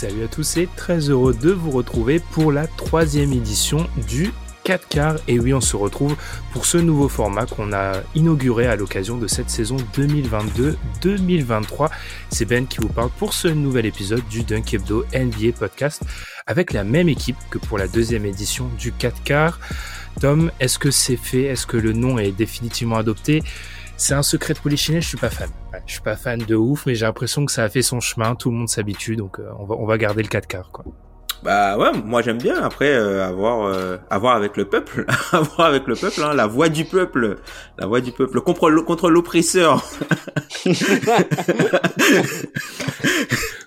Salut à tous et très heureux de vous retrouver pour la troisième édition du 4 quarts. Et oui, on se retrouve pour ce nouveau format qu'on a inauguré à l'occasion de cette saison 2022-2023. C'est Ben qui vous parle pour ce nouvel épisode du Dunk Hebdo NBA Podcast avec la même équipe que pour la deuxième édition du 4 quarts. Tom, est-ce que c'est fait? Est-ce que le nom est définitivement adopté? C'est un secret de Polichinelle, je suis pas fan. Ouais, je suis pas fan de ouf, mais j'ai l'impression que ça a fait son chemin, tout le monde s'habitue, donc euh, on, va, on va garder le 4 quarts, quoi. Bah ouais, moi j'aime bien. Après, euh, avoir, euh, avoir avec le peuple, avoir avec le peuple, hein, la voix du peuple, la voix du peuple contre l'oppresseur.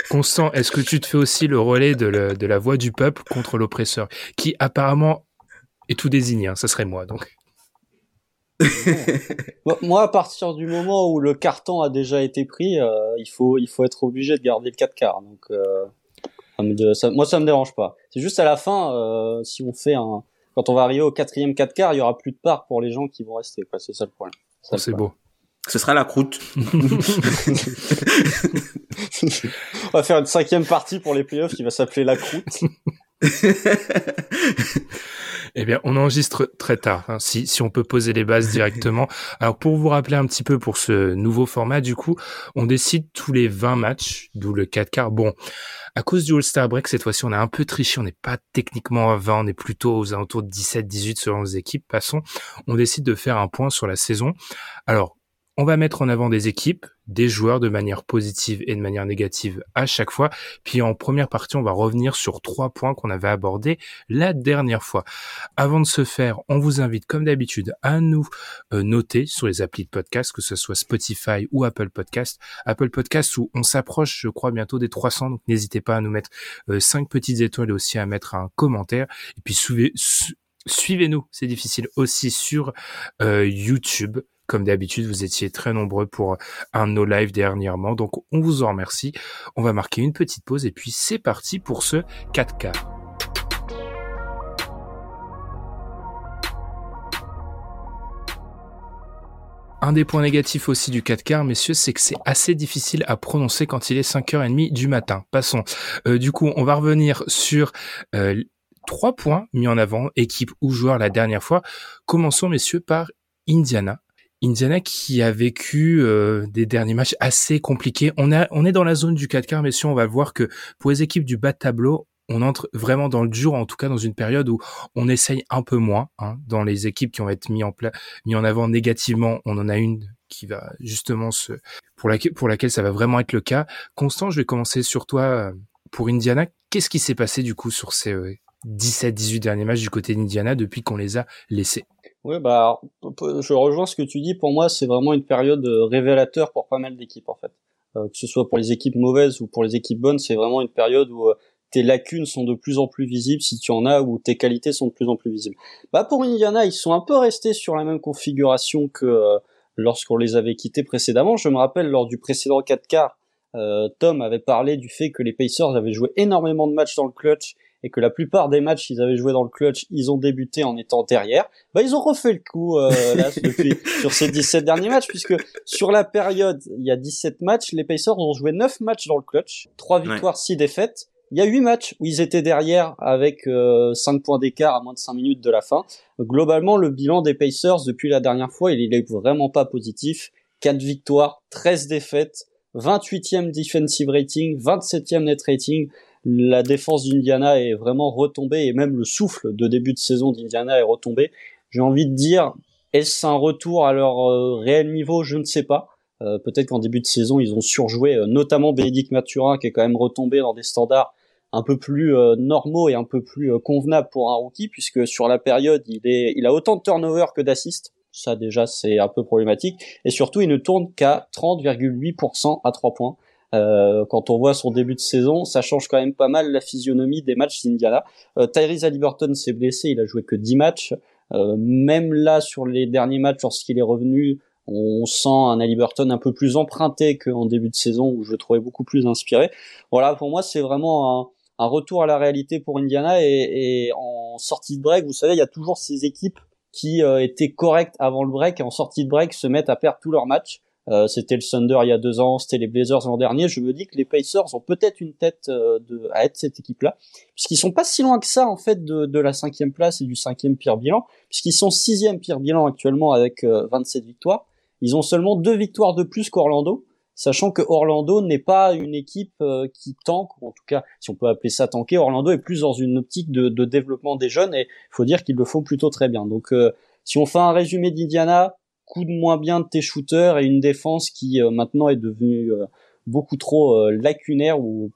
Constant, est-ce que tu te fais aussi le relais de, le- de la voix du peuple contre l'oppresseur, qui apparemment est tout désigné, hein, ça serait moi, donc. Moi- à partir du moment où le carton a déjà été pris, euh, il faut il faut être obligé de garder le 4 quarts. Donc euh, ça me de- ça- moi ça me dérange pas. C'est juste à la fin, euh, si on fait un quand on va arriver au quatrième 4 quarts, il y aura plus de part pour les gens qui vont rester. quoi. C'est ça le problème. Oh, c'est beau. Ce sera la croûte. On va faire une cinquième partie pour les playoffs qui va s'appeler la croûte. Eh bien, on enregistre très tard, hein, si, si on peut poser les bases directement. Alors, pour vous rappeler un petit peu pour ce nouveau format, du coup, on décide tous les 20 matchs, d'où le 4 quarts. Bon, à cause du All-Star Break, cette fois-ci, on a un peu triché, on n'est pas techniquement à 20, on est plutôt aux alentours de 17, 18 selon les équipes. Passons, on décide de faire un point sur la saison. Alors, on va mettre en avant des équipes, des joueurs de manière positive et de manière négative à chaque fois. Puis en première partie, on va revenir sur trois points qu'on avait abordés la dernière fois. Avant de se faire, on vous invite comme d'habitude à nous euh, noter sur les applis de podcast, que ce soit Spotify ou Apple Podcast. Apple Podcast où on s'approche, je crois, bientôt des 300, donc n'hésitez pas à nous mettre euh, 5 petites étoiles et aussi à mettre un commentaire. Et puis suivez, su- suivez-nous, c'est difficile, aussi sur euh, YouTube. Comme d'habitude, vous étiez très nombreux pour un de nos dernièrement, donc on vous en remercie. On va marquer une petite pause et puis c'est parti pour ce 4K. Un des points négatifs aussi du 4 quarts, messieurs, c'est que c'est assez difficile à prononcer quand il est 5h30 du matin. Passons. Euh, du coup, on va revenir sur euh, trois points mis en avant, équipe ou joueur la dernière fois. Commençons, messieurs, par Indiana. Indiana qui a vécu euh, des derniers matchs assez compliqués. On, a, on est dans la zone du 4 quarts, messieurs. On va voir que pour les équipes du bas de tableau, on entre vraiment dans le dur, en tout cas dans une période où on essaye un peu moins. Hein, dans les équipes qui vont être mis en, pla- mis en avant négativement, on en a une qui va justement se pour laquelle pour laquelle ça va vraiment être le cas. Constant, je vais commencer sur toi euh, pour Indiana. Qu'est-ce qui s'est passé du coup sur ces euh, 17-18 derniers matchs du côté d'Indiana depuis qu'on les a laissés? Oui, bah, je rejoins ce que tu dis. Pour moi, c'est vraiment une période euh, révélateur pour pas mal d'équipes, en fait. Euh, que ce soit pour les équipes mauvaises ou pour les équipes bonnes, c'est vraiment une période où euh, tes lacunes sont de plus en plus visibles, si tu en as, ou tes qualités sont de plus en plus visibles. Bah, pour Indiana, ils sont un peu restés sur la même configuration que lorsqu'on les avait quittés précédemment. Je me rappelle, lors du précédent 4 quarts, Tom avait parlé du fait que les Pacers avaient joué énormément de matchs dans le clutch et que la plupart des matchs qu'ils avaient joué dans le clutch, ils ont débuté en étant derrière. Bah ils ont refait le coup euh, là depuis sur ces 17 derniers matchs puisque sur la période, il y a 17 matchs, les Pacers ont joué 9 matchs dans le clutch, 3 victoires, 6 défaites. Il y a 8 matchs où ils étaient derrière avec euh, 5 points d'écart à moins de 5 minutes de la fin. Globalement, le bilan des Pacers depuis la dernière fois, il est vraiment pas positif. 4 victoires, 13 défaites, 28e defensive rating, 27e net rating. La défense d'Indiana est vraiment retombée et même le souffle de début de saison d'Indiana est retombé. J'ai envie de dire, est-ce un retour à leur euh, réel niveau? Je ne sais pas. Peut-être qu'en début de saison, ils ont surjoué, notamment Bénédicte Mathurin, qui est quand même retombé dans des standards un peu plus normaux et un peu plus convenables pour un rookie, puisque sur la période, il, est, il a autant de turnover que d'assists. Ça déjà, c'est un peu problématique. Et surtout, il ne tourne qu'à 30,8% à 3 points. Euh, quand on voit son début de saison, ça change quand même pas mal la physionomie des matchs d'Indiana. Euh, Tyrese Halliburton s'est blessé, il a joué que 10 matchs. Euh, même là, sur les derniers matchs, lorsqu'il est revenu, on sent un Halliburton un peu plus emprunté qu'en début de saison où je le trouvais beaucoup plus inspiré. Voilà, pour moi, c'est vraiment un, un, retour à la réalité pour Indiana et, et, en sortie de break, vous savez, il y a toujours ces équipes qui euh, étaient correctes avant le break et en sortie de break se mettent à perdre tous leurs matchs. Euh, c'était le Thunder il y a deux ans, c'était les Blazers l'an dernier. Je me dis que les Pacers ont peut-être une tête euh, de, à être cette équipe-là, puisqu'ils sont pas si loin que ça en fait de, de la cinquième place et du cinquième pire bilan, puisqu'ils sont sixième pire bilan actuellement avec 27 euh, victoires. Ils ont seulement deux victoires de plus qu'Orlando, sachant que Orlando n'est pas une équipe qui tanque, ou en tout cas, si on peut appeler ça tanker, Orlando est plus dans une optique de, de développement des jeunes et faut dire qu'ils le font plutôt très bien. Donc, si on fait un résumé d'Indiana, coup de moins bien de tes shooters et une défense qui euh, maintenant est devenue euh, beaucoup trop euh, lacunaire ou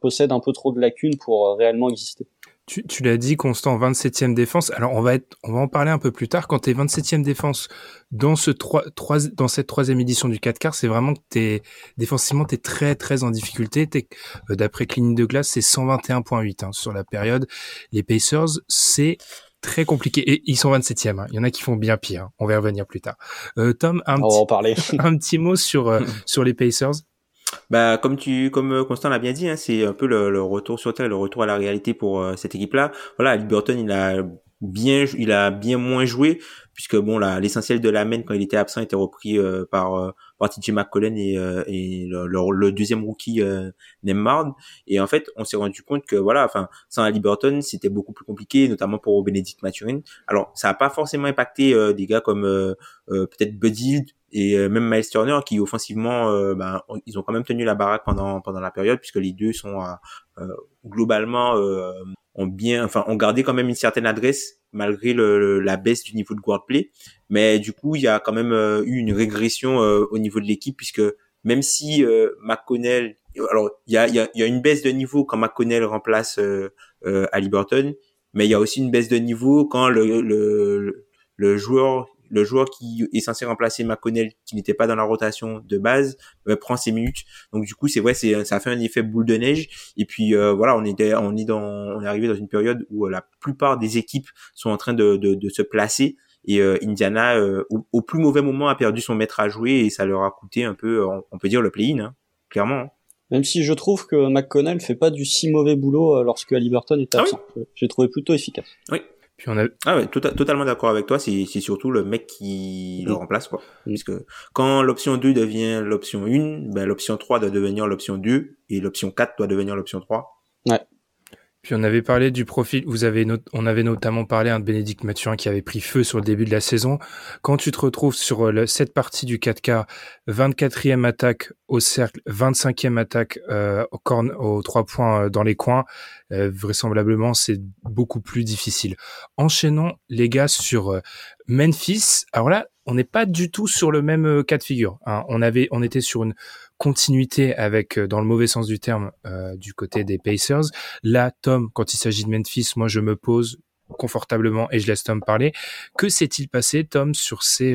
possède un peu trop de lacunes pour réellement exister. Tu, tu l'as dit, Constant, 27e défense. Alors, on va on va en parler un peu plus tard. Quand tu es 27e défense dans ce 3, 3, dans cette troisième édition du 4 quarts, c'est vraiment que t'es, défensivement, t'es très, très en difficulté. T'es, d'après Clinique de glace, c'est 121.8, hein, sur la période. Les Pacers, c'est très compliqué. Et ils sont 27e. Hein. Il y en a qui font bien pire. Hein. On va y revenir plus tard. Euh, Tom, un, petit, parler. un petit mot sur, euh, sur les Pacers. Bah comme tu comme euh, Constant l'a bien dit, hein, c'est un peu le, retour sur terre, le retour à la réalité pour cette équipe-là. Voilà, Liberton il a bien il a bien moins joué puisque bon l'essentiel de la main quand il était absent était repris par par TJ et, euh, et le, le, deuxième rookie euh, Nembard. Et en fait, on s'est rendu compte que voilà, enfin, sans Halliburton, c'était beaucoup plus compliqué, notamment pour Benedict Maturin. Alors, ça n'a pas forcément impacté euh, des gars comme euh, peut-être Buddy et même Miles Turner qui offensivement, ben, ils ont quand même tenu la baraque pendant pendant la période puisque les deux sont globalement ont bien, enfin, ont gardé quand même une certaine adresse malgré le, la baisse du niveau de guard play. Mais du coup, il y a quand même euh, eu une régression euh, au niveau de l'équipe puisque même si euh, McConnell, alors il y a, y, a, y a une baisse de niveau quand McConnell remplace euh, Burton, mais il y a aussi une baisse de niveau quand le, le, le joueur le joueur qui est censé remplacer McConnell, qui n'était pas dans la rotation de base, euh, prend ses minutes. Donc du coup, c'est vrai, c'est ça fait un effet boule de neige. Et puis euh, voilà, on est on est dans on est arrivé dans une période où la plupart des équipes sont en train de, de, de se placer. Et Indiana, au, plus mauvais moment, a perdu son maître à jouer et ça leur a coûté un peu, on, peut dire le play-in, hein, clairement. Hein. Même si je trouve que McConnell fait pas du si mauvais boulot lorsque Halliburton est ah absent. J'ai trouvé plutôt efficace. Oui, puis on a... Ah ouais, tota-, totalement d'accord avec toi. C'est, c'est surtout le mec qui le remplace, quoi. Puisque quand l'option 2 devient l'option 1, ben, l'option 3 doit devenir l'option 2 et l'option 4 doit devenir l'option 3. Ouais. Puis on avait parlé du profil, vous avez on avait notamment parlé de Bénédicte Mathurin qui avait pris feu sur le début de la saison. Quand tu te retrouves sur euh, cette partie du 4K, 24e attaque au cercle, 25e attaque euh, au corne, aux trois points euh, dans les coins, euh, vraisemblablement c'est beaucoup plus difficile. Enchaînons les gars sur Memphis. Alors là, on n'est pas du tout sur le même cas de figure. Hein. On avait, on était sur une continuité avec, euh, dans le mauvais sens du terme, euh, du côté des Pacers. Là, Tom, quand il s'agit de Memphis, moi je me pose confortablement et je laisse Tom parler. Que s'est-il passé, Tom, sur ces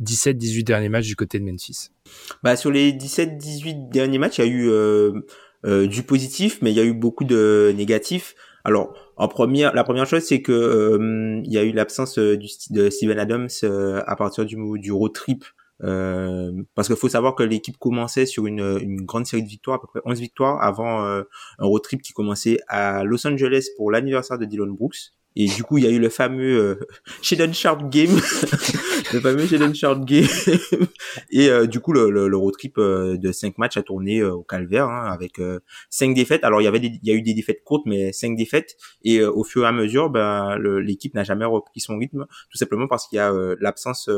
17-18 euh, derniers matchs du côté de Memphis? Bah, Sur les 17-18 derniers matchs, il y a eu euh, du positif, mais il y a eu beaucoup de négatifs. Alors, en première, la première chose, c'est que il y a eu l'absence de Steven Adams à partir du, du road trip euh, parce qu'il faut savoir que l'équipe commençait sur une, une, grande série de victoires, à peu près 11 victoires, avant euh, un road trip qui commençait à Los Angeles pour l'anniversaire de Dylan Brooks. Et du coup, il y a eu le fameux euh, Sheldon Sharp Game, le fameux Sheldon Sharp Game. et euh, du coup, le, le, road trip euh, de 5 matchs a tourné au calvaire hein, avec 5 défaites. Alors, il y avait il y a eu des défaites courtes, mais 5 défaites. Et au fur et à mesure, ben, l'équipe n'a jamais repris son rythme, tout simplement parce qu'il y a l'absence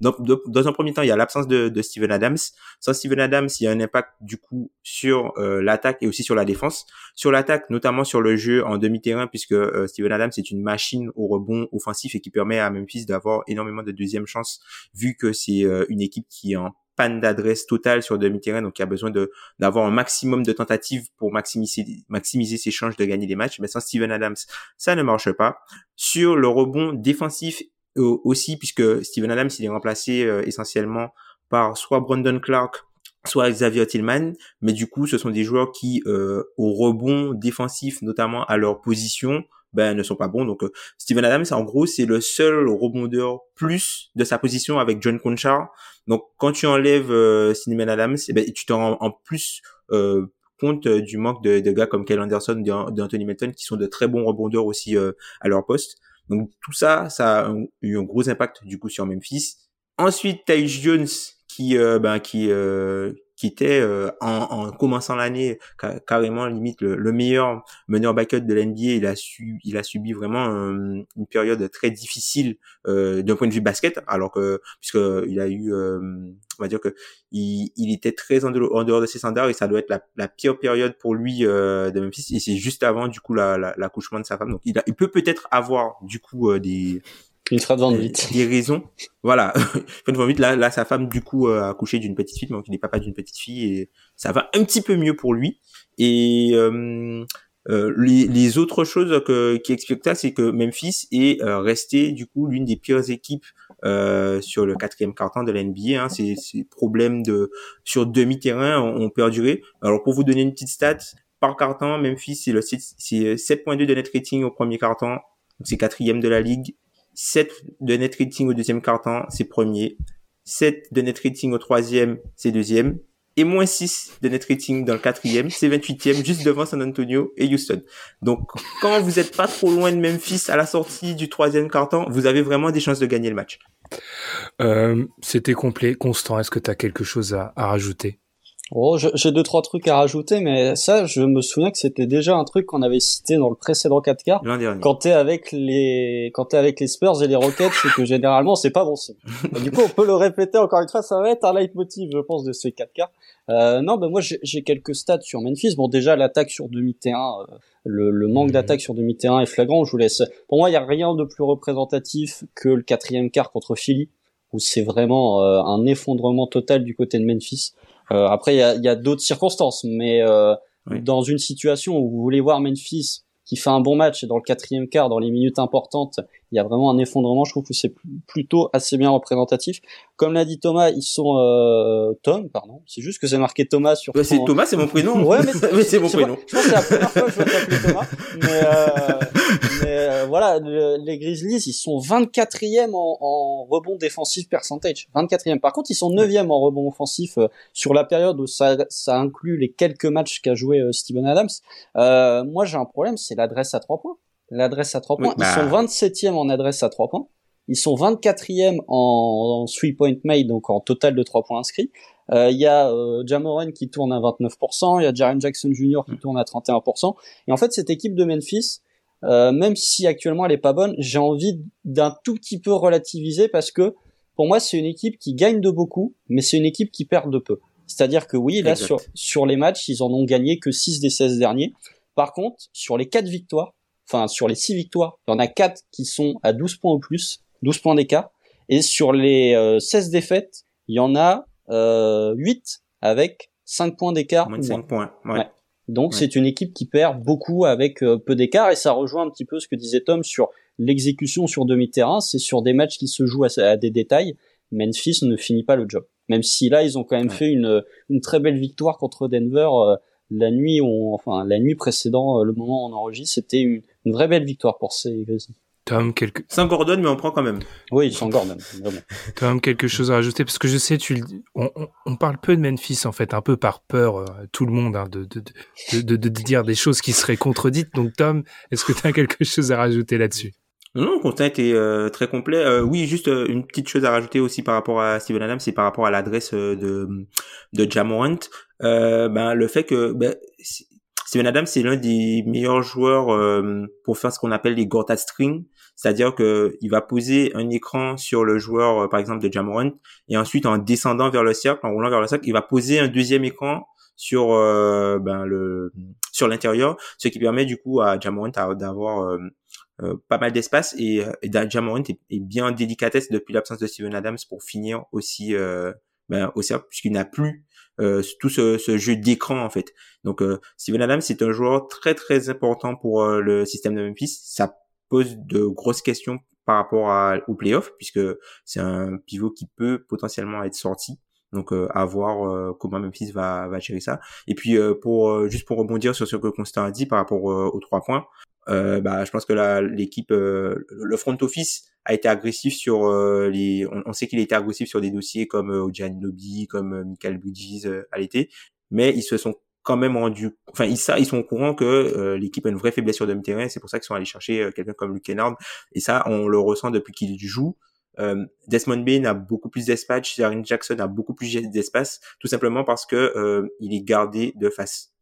donc, dans un premier temps, il y a l'absence de, de, Steven Adams. Sans Steven Adams, il y a un impact du coup sur euh, l'attaque et aussi sur la défense. Sur l'attaque, notamment sur le jeu en demi-terrain, puisque euh, Steven Adams est une machine au rebond offensif et qui permet à Memphis d'avoir énormément de deuxième chance, vu que c'est euh, une équipe qui est en panne d'adresse totale sur demi-terrain, donc il a besoin d'avoir un maximum de tentatives pour maximiser maximiser ses chances de gagner des matchs. Mais sans Steven Adams, ça ne marche pas. Sur le rebond défensif aussi, puisque Steven Adams il est remplacé essentiellement par soit Brandon Clark soit Xavier Tillman, mais du coup, ce sont des joueurs qui, euh, au rebond défensif, notamment à leur position, ben ne sont pas bons. Donc, euh, Steven Adams, en gros, c'est le seul rebondeur plus de sa position avec John Conchar. Donc, quand tu enlèves euh, Steven Adams, eh ben, tu te rends en plus euh, compte du manque de, de, gars comme Kyle Anderson, d'Anthony Melton, qui sont de très bons rebondeurs aussi à leur poste. Donc, tout ça, ça a eu un gros impact du coup sur Memphis. Ensuite, Ty Jones, qui euh, ben qui euh, qui était euh, en, en, commençant l'année carrément limite le, meilleur meneur backup de l'NBA. Il a su, il a subi vraiment une période très difficile d'un point de vue basket, alors que puisque il a eu, on va dire que il, il était très en dehors, de ses standards et ça doit être la, la pire période pour lui de Memphis. Et c'est juste avant du coup l'accouchement la, de sa femme. Donc il, a, il peut peut-être avoir du coup des une Van Vliet. Des raisons. Voilà. Fred Van Vliet, là, là, sa femme, du coup, euh, a accouché d'une petite fille, donc il est papa d'une petite fille, et ça va un petit peu mieux pour lui. Et euh, euh, les, les, autres choses que, qui expliquent ça, c'est que Memphis est euh, resté, du coup, l'une des pires équipes euh, sur le quatrième carton de la NBA. Hein. Ces, ces problèmes de sur demi-terrain ont, ont, perduré. Alors, pour vous donner une petite stat, par carton, Memphis, c'est le c'est 7.2 de net rating au premier carton, donc c'est quatrième de la ligue 7 de net rating au deuxième quart-temps, c'est premier. 7 de net rating au troisième, c'est deuxième. Et moins 6 de net rating dans le quatrième, c'est 28e, juste devant San Antonio et Houston. Donc, quand vous êtes pas trop loin de Memphis à la sortie du troisième quart-temps, vous avez vraiment des chances de gagner le match. Euh, C'était complet. Constant, est-ce que tu as quelque chose à rajouter? Oh, j'ai deux trois trucs à rajouter, mais ça, je me souviens que c'était déjà un truc qu'on avait cité dans le précédent 4K. Quand t'es avec les, quand t'es avec les Spurs et les Rockets, c'est que généralement c'est pas bon signe. du coup, on peut le répéter encore une fois, ça va être un leitmotiv, je pense, de ces 4K. Euh, non, ben moi j'ai quelques stats sur Memphis. Bon, déjà l'attaque sur demi-terrain, euh, le, le, manque mhm. d'attaque sur demi-terrain est flagrant. Je vous laisse. Pour moi, il y a rien de plus représentatif que le quatrième quart contre Philly, où c'est vraiment euh, un effondrement total du côté de Memphis. Euh, après, il y a, y a d'autres circonstances, mais euh, dans une situation où vous voulez voir Memphis qui fait un bon match et dans le quatrième quart, dans les minutes importantes, il y a vraiment un effondrement. Je trouve que c'est plutôt assez bien représentatif. Comme l'a dit Thomas, ils sont euh, Tom, pardon. C'est juste que c'est marqué Thomas sur. Ouais, c'est Thomas, c'est mon prénom. ouais, mais c'est mon prénom. je pense que c'est la première fois que je vais t'appeler Thomas. Mais, euh, mais euh, voilà, les Grizzlies, ils sont 24e en, en rebond défensif percentage. 24e. Par contre, ils sont 9e en rebond offensif euh, sur la période où ça, ça inclut les quelques matchs qu'a joué euh, Steven Adams. moi, j'ai un problème, c'est l'adresse à trois points l'adresse à 3 points. Ils sont 27e bah. en adresse à 3 points. Ils sont 24e en, en 3 point made, donc en total de 3 points inscrits. Euh, il y a euh, Jamoran qui tourne à 29%, il y a Jaren Jackson Jr. qui mm. tourne à 31%. Et en fait, cette équipe de Memphis, euh, même si actuellement elle est pas bonne, j'ai envie d'un tout petit peu relativiser parce que pour moi, c'est une équipe qui gagne de beaucoup, mais c'est une équipe qui perd de peu. C'est-à-dire que oui, là, sur, sur les matchs, ils en ont gagné que 6 des 16 derniers. Par contre, sur les 4 victoires, enfin sur les 6 victoires, il y en a 4 qui sont à 12 points ou plus, 12 points d'écart. Et sur les 16 euh, défaites, il y en a euh, 8 avec 5 points d'écart. Moins de 5 points. Ouais. Donc c'est une équipe qui perd beaucoup avec euh, peu d'écart et ça rejoint un petit peu ce que disait Tom sur l'exécution sur demi-terrain. C'est sur des matchs qui se jouent à, des détails. Memphis ne finit pas le job. Même si là ils ont quand même fait une, une très belle victoire contre Denver euh, la nuit, on, enfin la nuit précédent le moment où on enregistre, c'était une, une vraie belle victoire pour ces Grizzlies. Tom, quelque... Sans Gordon, mais on prend quand même. Oui, sans Gordon, vraiment. Tom, quelque chose à rajouter? Parce que je sais, tu on, on, parle peu de Memphis, en fait, un peu par peur, euh, tout le monde, hein, de, de, de, de, de dire des choses qui seraient contredites. Donc, Tom, est-ce que tu as quelque chose à rajouter là-dessus? Non, le constat était euh, très complet. Euh, oui, juste une petite chose à rajouter aussi par rapport à Steven Adams, c'est par rapport à l'adresse de de Jamorant. Ben le fait que ben, Steven Adams, c'est l'un des meilleurs joueurs euh, pour faire ce qu'on appelle les Gortat string, c'est-à-dire que il va poser un écran sur le joueur, euh, par exemple de Jamorant, et ensuite en descendant vers le cercle, en roulant vers le cercle, il va poser un deuxième écran sur euh, ben, le sur l'intérieur, ce qui permet du coup à Jamorant d'avoir pas mal d'espace. Et, et est, est, bien délicatesse depuis l'absence de Steven Adams pour finir aussi ben, au cercle puisqu'il n'a plus euh, tout ce, ce, jeu d'écran en fait. Donc euh, Steven Adams c'est un joueur très très important pour euh, le système de Memphis. Ça pose de grosses questions par rapport à, au playoff puisque c'est un pivot qui peut potentiellement être sorti. Donc à voir comment Memphis va, va gérer ça. Et puis pour juste pour rebondir sur ce que Constant a dit par rapport aux trois points, euh, bah, je pense que l'équipe, euh, le front office a été agressif sur euh, les. On, sait qu'il a été agressif sur des dossiers comme euh, Ojan Lobby, comme Michael Bridges à l'été, mais ils se sont quand même rendus. Enfin, ils, ils sont au courant que l'équipe a une vraie faiblesse sur demi-terrain. C'est pour ça qu'ils sont allés chercher quelqu'un comme Luke Kennard. Et ça, on le ressent depuis qu'il joue. Desmond Bain a beaucoup plus d'espace, Jaren Jackson a beaucoup plus d'espace, tout simplement parce que il est gardé de face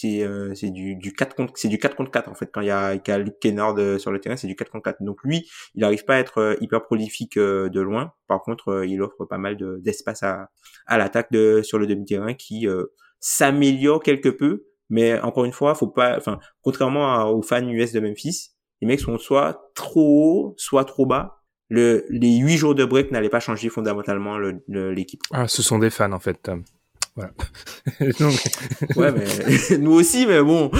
c'est euh, c'est du du 4 contre c'est du 4 contre 4 en fait. Quand il y a, il y a Luke Kennard euh, sur le terrain c'est du 4 contre 4 donc lui il n'arrive pas à être euh, hyper prolifique de loin. Par contre il offre pas mal de d'espace à à l'attaque de sur le demi-terrain qui s'améliore quelque peu. Mais encore une fois faut pas enfin contrairement aux fans US de Memphis les mecs sont soit trop haut soit trop bas. Le les huit jours de break n'allaient pas changer fondamentalement l'équipe. Ah ce sont des fans en fait voilà. ouais, mais nous aussi, mais bon.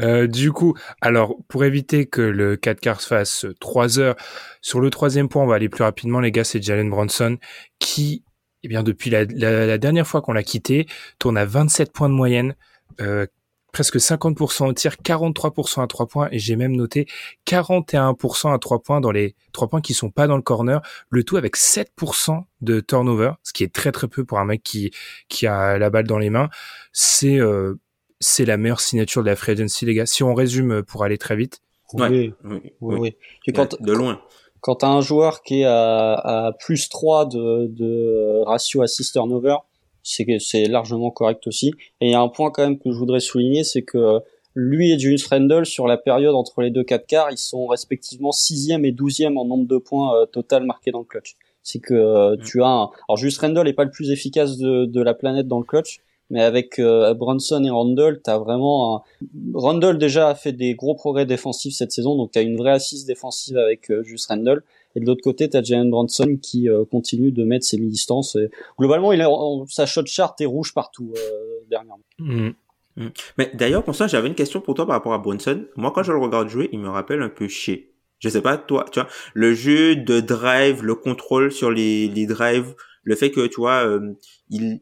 Euh, du coup, alors pour éviter que le 4 quarts fasse 3 heures, sur le troisième point, on va aller plus rapidement, les gars, c'est Jalen Bronson qui, eh bien, depuis la, la dernière fois qu'on l'a quitté, tourne à 27 points de moyenne, euh, presque 50% au tir, 43% à 3 points et j'ai même noté 41% à 3 points dans les 3 points qui sont pas dans le corner, le tout avec 7% de turnover, ce qui est très très peu pour un mec qui qui a la balle dans les mains. C'est euh, c'est la meilleure signature de la free agency les gars. Si on résume pour aller très vite. Oui, oui, oui. Quand, de loin. Quand as un joueur qui est à, à plus 3 de, de ratio assist turnover, c'est largement correct aussi. Et il y a un point quand même que je voudrais souligner, c'est que lui et Julius Randle sur la période entre les deux 4 quarts, ils sont respectivement sixième et douzième en nombre de points euh, total marqués dans le clutch. C'est que euh, tu as un... alors Julius Randle est pas le plus efficace de, de la planète dans le clutch, mais avec euh, Brunson et Randle, t'as vraiment un... Randle déjà a fait des gros progrès défensifs cette saison, donc t'as une vraie assise défensive avec euh, Julius Randle. Et de l'autre côté, tu as Jalen Bronson qui euh, continue de mettre ses mi-distances. Globalement, il a, sa shot chart est rouge partout euh, dernièrement. Mm. Mm. Mais d'ailleurs, ça, j'avais une question pour toi par rapport à Bronson. Moi, quand je le regarde jouer, il me rappelle un peu chez. Je sais pas, toi, tu vois, le jeu de drive, le contrôle sur les, les drives, le fait que, tu vois, euh, il,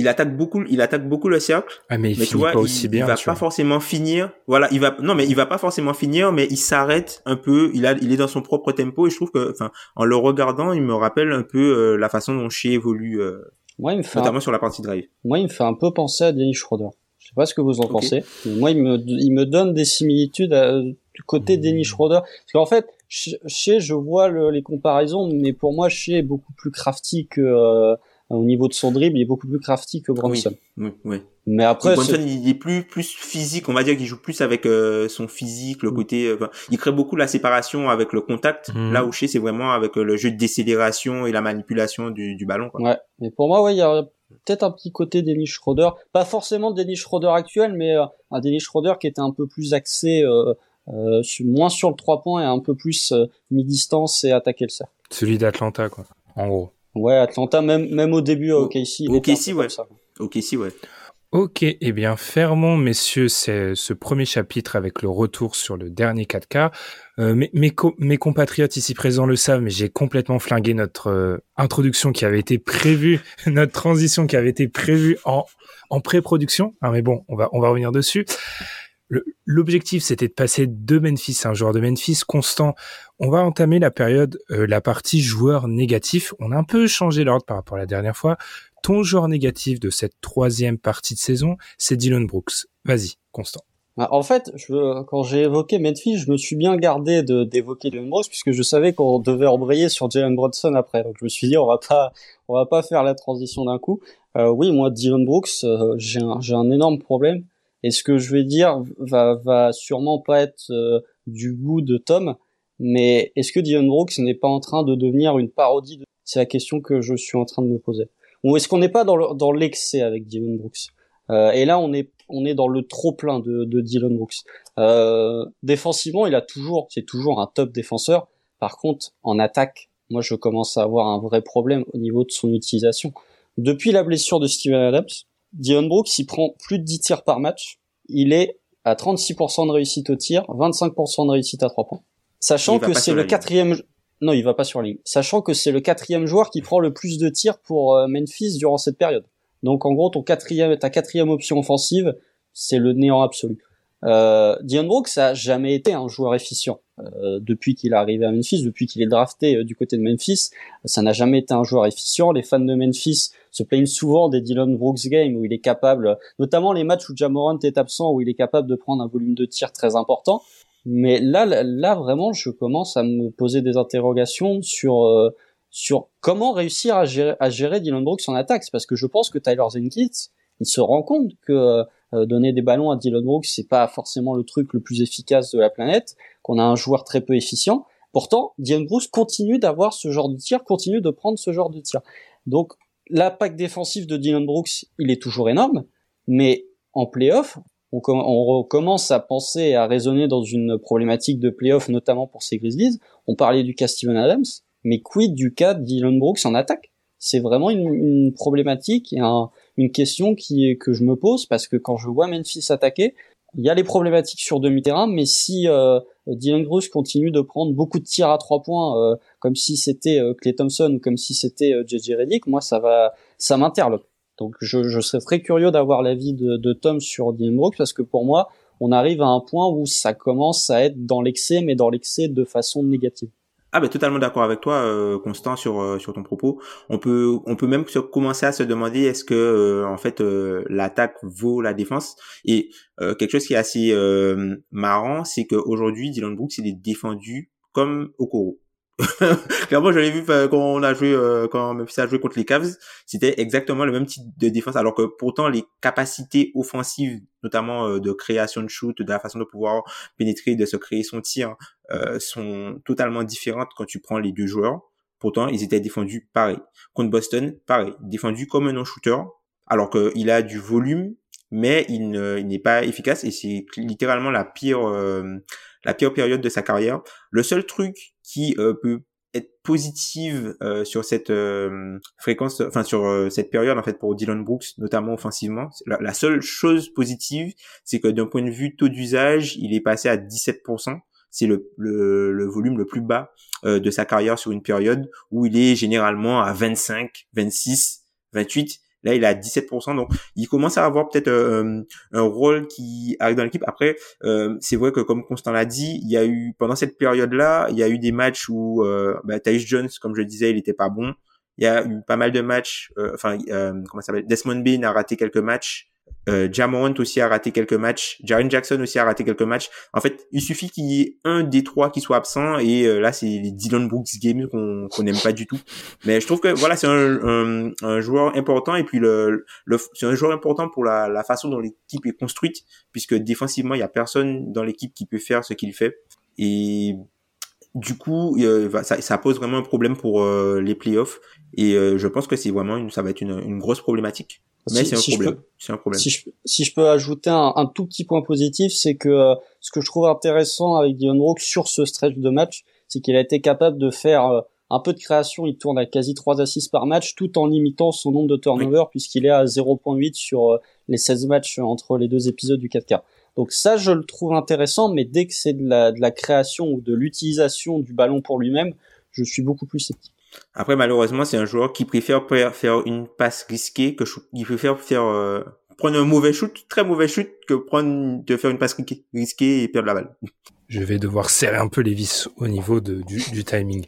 il attaque beaucoup, il attaque beaucoup le cercle. Ah, mais il tu vois, pas aussi il, bien. Il va pas forcément finir. Voilà, il va, non, mais il va pas forcément finir, mais il s'arrête un peu. Il a, il est dans son propre tempo et je trouve que, enfin, en le regardant, il me rappelle un peu euh, la façon dont Shea évolue, euh, moi, il me fait notamment sur la partie drive. Moi, il me fait un peu penser à Dennis Schroeder. Je sais pas ce que vous en pensez. Mais moi, il me, il me donne des similitudes à, du côté mmh. Dennis Schroeder. Parce qu'en fait, Shea, je vois le, les comparaisons, mais pour moi, Shea est beaucoup plus crafty que, euh, au niveau de son dribble, il est beaucoup plus crafty que Bronson. Oui, oui, Mais après, Bronson, il est plus plus physique. On va dire qu'il joue plus avec euh, son physique, le mm. côté. Euh, il crée beaucoup la séparation avec le contact. Mm. Là où chez c'est vraiment avec euh, le jeu de décélération et la manipulation du, du ballon. Quoi. Ouais. Mais pour moi, ouais, il y a peut-être un petit côté Dennis Schroeder, pas forcément Dennis Schroeder actuel, mais un Dennis Schroeder qui était un peu plus axé. Euh, moins sur le 3 points et un peu plus mi-distance et attaquer le cercle. Celui d'Atlanta, quoi, en gros. Ouais, Atlanta, même, même au début, au OKC. OKC, ouais. OKC, ouais. Ok, eh bien fermons, messieurs, ce premier chapitre avec le retour sur le dernier 4K. Euh, mes, mes, mes, compatriotes ici présents le savent, mais j'ai complètement flingué notre euh, introduction qui avait été prévue, notre transition qui avait été prévue en, en pré-production. Ah, mais bon, on va, on va revenir dessus. L'objectif, c'était de passer de Memphis, un joueur de Memphis constant. On va entamer la période, euh, la partie joueur négatif. On a un peu changé l'ordre par rapport à la dernière fois. Ton joueur négatif de cette troisième partie de saison, c'est Dylan Brooks. Vas-y, Constant. Bah, en fait, je, quand j'ai évoqué Memphis, je me suis bien gardé d'évoquer Dylan Brooks puisque je savais qu'on devait embrayer sur Jalen Bronson après. Donc je me suis dit on va pas on va pas faire la transition d'un coup. Euh, oui, moi Dylan Brooks, euh, j'ai un, un énorme problème et ce que je vais dire va, va sûrement pas être euh, du goût de Tom, mais est-ce que Dylan Brooks n'est pas en train de devenir une parodie de... C'est la question que je suis en train de me poser. Ou est-ce qu'on n'est pas dans l'excès avec Dylan Brooks? Euh, Et là, on est on est dans le trop plein de, de Dylan Brooks. Euh, défensivement, il a toujours, c'est toujours un top défenseur. Par contre, en attaque, moi je commence à avoir un vrai problème au niveau de son utilisation. Depuis la blessure de Steven Adams, Dion Brooks, il prend plus de 10 tirs par match. Il est à 36% de réussite au tir, 25% de réussite à 3 points. Sachant que c'est le quatrième, non, il va pas sur la ligne. Sachant que c'est le quatrième joueur qui prend le plus de tirs pour euh, Memphis durant cette période. Donc en gros, ton quatrième, ta quatrième option offensive, c'est le néant absolu. Euh, Brooks a jamais été un joueur efficient euh, depuis qu'il est arrivé à Memphis, depuis qu'il est drafté euh, du côté de Memphis. Ça n'a jamais été un joueur efficient. Les fans de Memphis se plaignent souvent des Dylan Brooks games où il est capable, notamment les matchs où Jamorant est absent, où il est capable de prendre un volume de tir très important. Mais là, là vraiment, je commence à me poser des interrogations sur euh, sur comment réussir à gérer, à gérer Dylan Brooks en attaque. Parce que je pense que Tyler Zenkitz, il se rend compte que euh, donner des ballons à Dylan Brooks, c'est pas forcément le truc le plus efficace de la planète, qu'on a un joueur très peu efficient. Pourtant, Dylan Brooks continue d'avoir ce genre de tir, continue de prendre ce genre de tir. Donc, l'impact défensif de Dylan Brooks, il est toujours énorme, mais en playoff, on, on commence à penser et à raisonner dans une problématique de playoff, notamment pour ces Grizzlies. On parlait du cas Steven Adams, mais quid du cas de Dylan Brooks en attaque? C'est vraiment une, une problématique et un, une question qui que je me pose parce que quand je vois Memphis attaquer, il y a les problématiques sur demi-terrain, mais si euh, Dylan Bruce continue de prendre beaucoup de tirs à trois points, euh, comme si c'était euh, Clay Thompson ou comme si c'était euh, JJ Redick, moi ça va, ça m'interloque. Donc je, serais très curieux d'avoir l'avis de, de Tom sur Dylan Brooks parce que pour moi, on arrive à un point où ça commence à être dans l'excès, mais dans l'excès de façon négative. Ah ben totalement d'accord avec toi, euh, Constant, sur euh, sur ton propos. On peut on peut même commencer à se demander est-ce que euh, en fait l'attaque vaut la défense? Et quelque chose qui est assez marrant, c'est qu'aujourd'hui Dylan Brooks il est défendu comme Okoro. Clairement, je l'ai vu quand on a joué, euh, quand Memphis a joué contre les Cavs, c'était exactement le même type de défense, alors que pourtant les capacités offensives, notamment euh, de création de shoot, de la façon de pouvoir pénétrer, de se créer son tir, euh, sont totalement différentes quand tu prends les deux joueurs. Pourtant, ils étaient défendus pareil. Contre Boston, pareil, défendu comme un non-shooter, alors qu'il a du volume, mais il n'est pas efficace et c'est littéralement la pire la pire période de sa carrière. Le seul truc qui euh, peut être positive euh, sur cette euh, fréquence, enfin sur cette période en fait pour Dylan Brooks, notamment offensivement. La, seule chose positive, c'est que d'un point de vue taux d'usage, il est passé à 17%. C'est le, le, le, volume le plus bas de sa carrière sur une période où il est généralement à 25, 26, 28. Là, il à 17%, donc il commence à avoir peut-être euh, un rôle qui arrive dans l'équipe. Après, euh, c'est vrai que comme Constant l'a dit, il y a eu pendant cette période-là, il y a eu des matchs où euh, bah, Jones, comme je disais, il était pas bon. Il y a eu pas mal de matchs. Euh, enfin, comment ça s'appelle Desmond Bain a raté quelques matchs. Euh, Jamorant aussi a raté quelques matchs. Jaren Jackson aussi a raté quelques matchs. En fait, il suffit qu'il y ait un des trois qui soit absent et euh, là, c'est les Dylan Brooks games qu'on qu'on n'aime pas du tout. Mais je trouve que voilà, c'est un, un, joueur important et puis le, le c'est un joueur important pour la, la façon dont l'équipe est construite puisque défensivement, il y a personne dans l'équipe qui peut faire ce qu'il fait et du coup, euh, ça, ça, pose vraiment un problème pour euh, les playoffs et je pense que c'est vraiment une, ça va être une, une grosse problématique. Mais c'est un, problème. un problème. Si je, si je peux ajouter un, un tout petit point positif, c'est que euh, ce que je trouve intéressant avec Dion Brooks sur ce stretch de match, c'est qu'il a été capable de faire euh, un peu de création. Il tourne à quasi 3 assists par match, tout en limitant son nombre de turnovers, puisqu'il est à 0.8 sur euh, les 16 matchs entre les deux épisodes du 4K. Donc ça, je le trouve intéressant, mais dès que c'est de la, de la création ou de l'utilisation du ballon pour lui-même, je suis beaucoup plus sceptique. Après, malheureusement, c'est un joueur qui préfère faire une passe risquée que il préfère faire euh, prendre un mauvais shoot, très mauvais shoot, que prendre de faire une passe risquée et perdre la balle. Je vais devoir serrer un peu les vis au niveau de, du, du timing.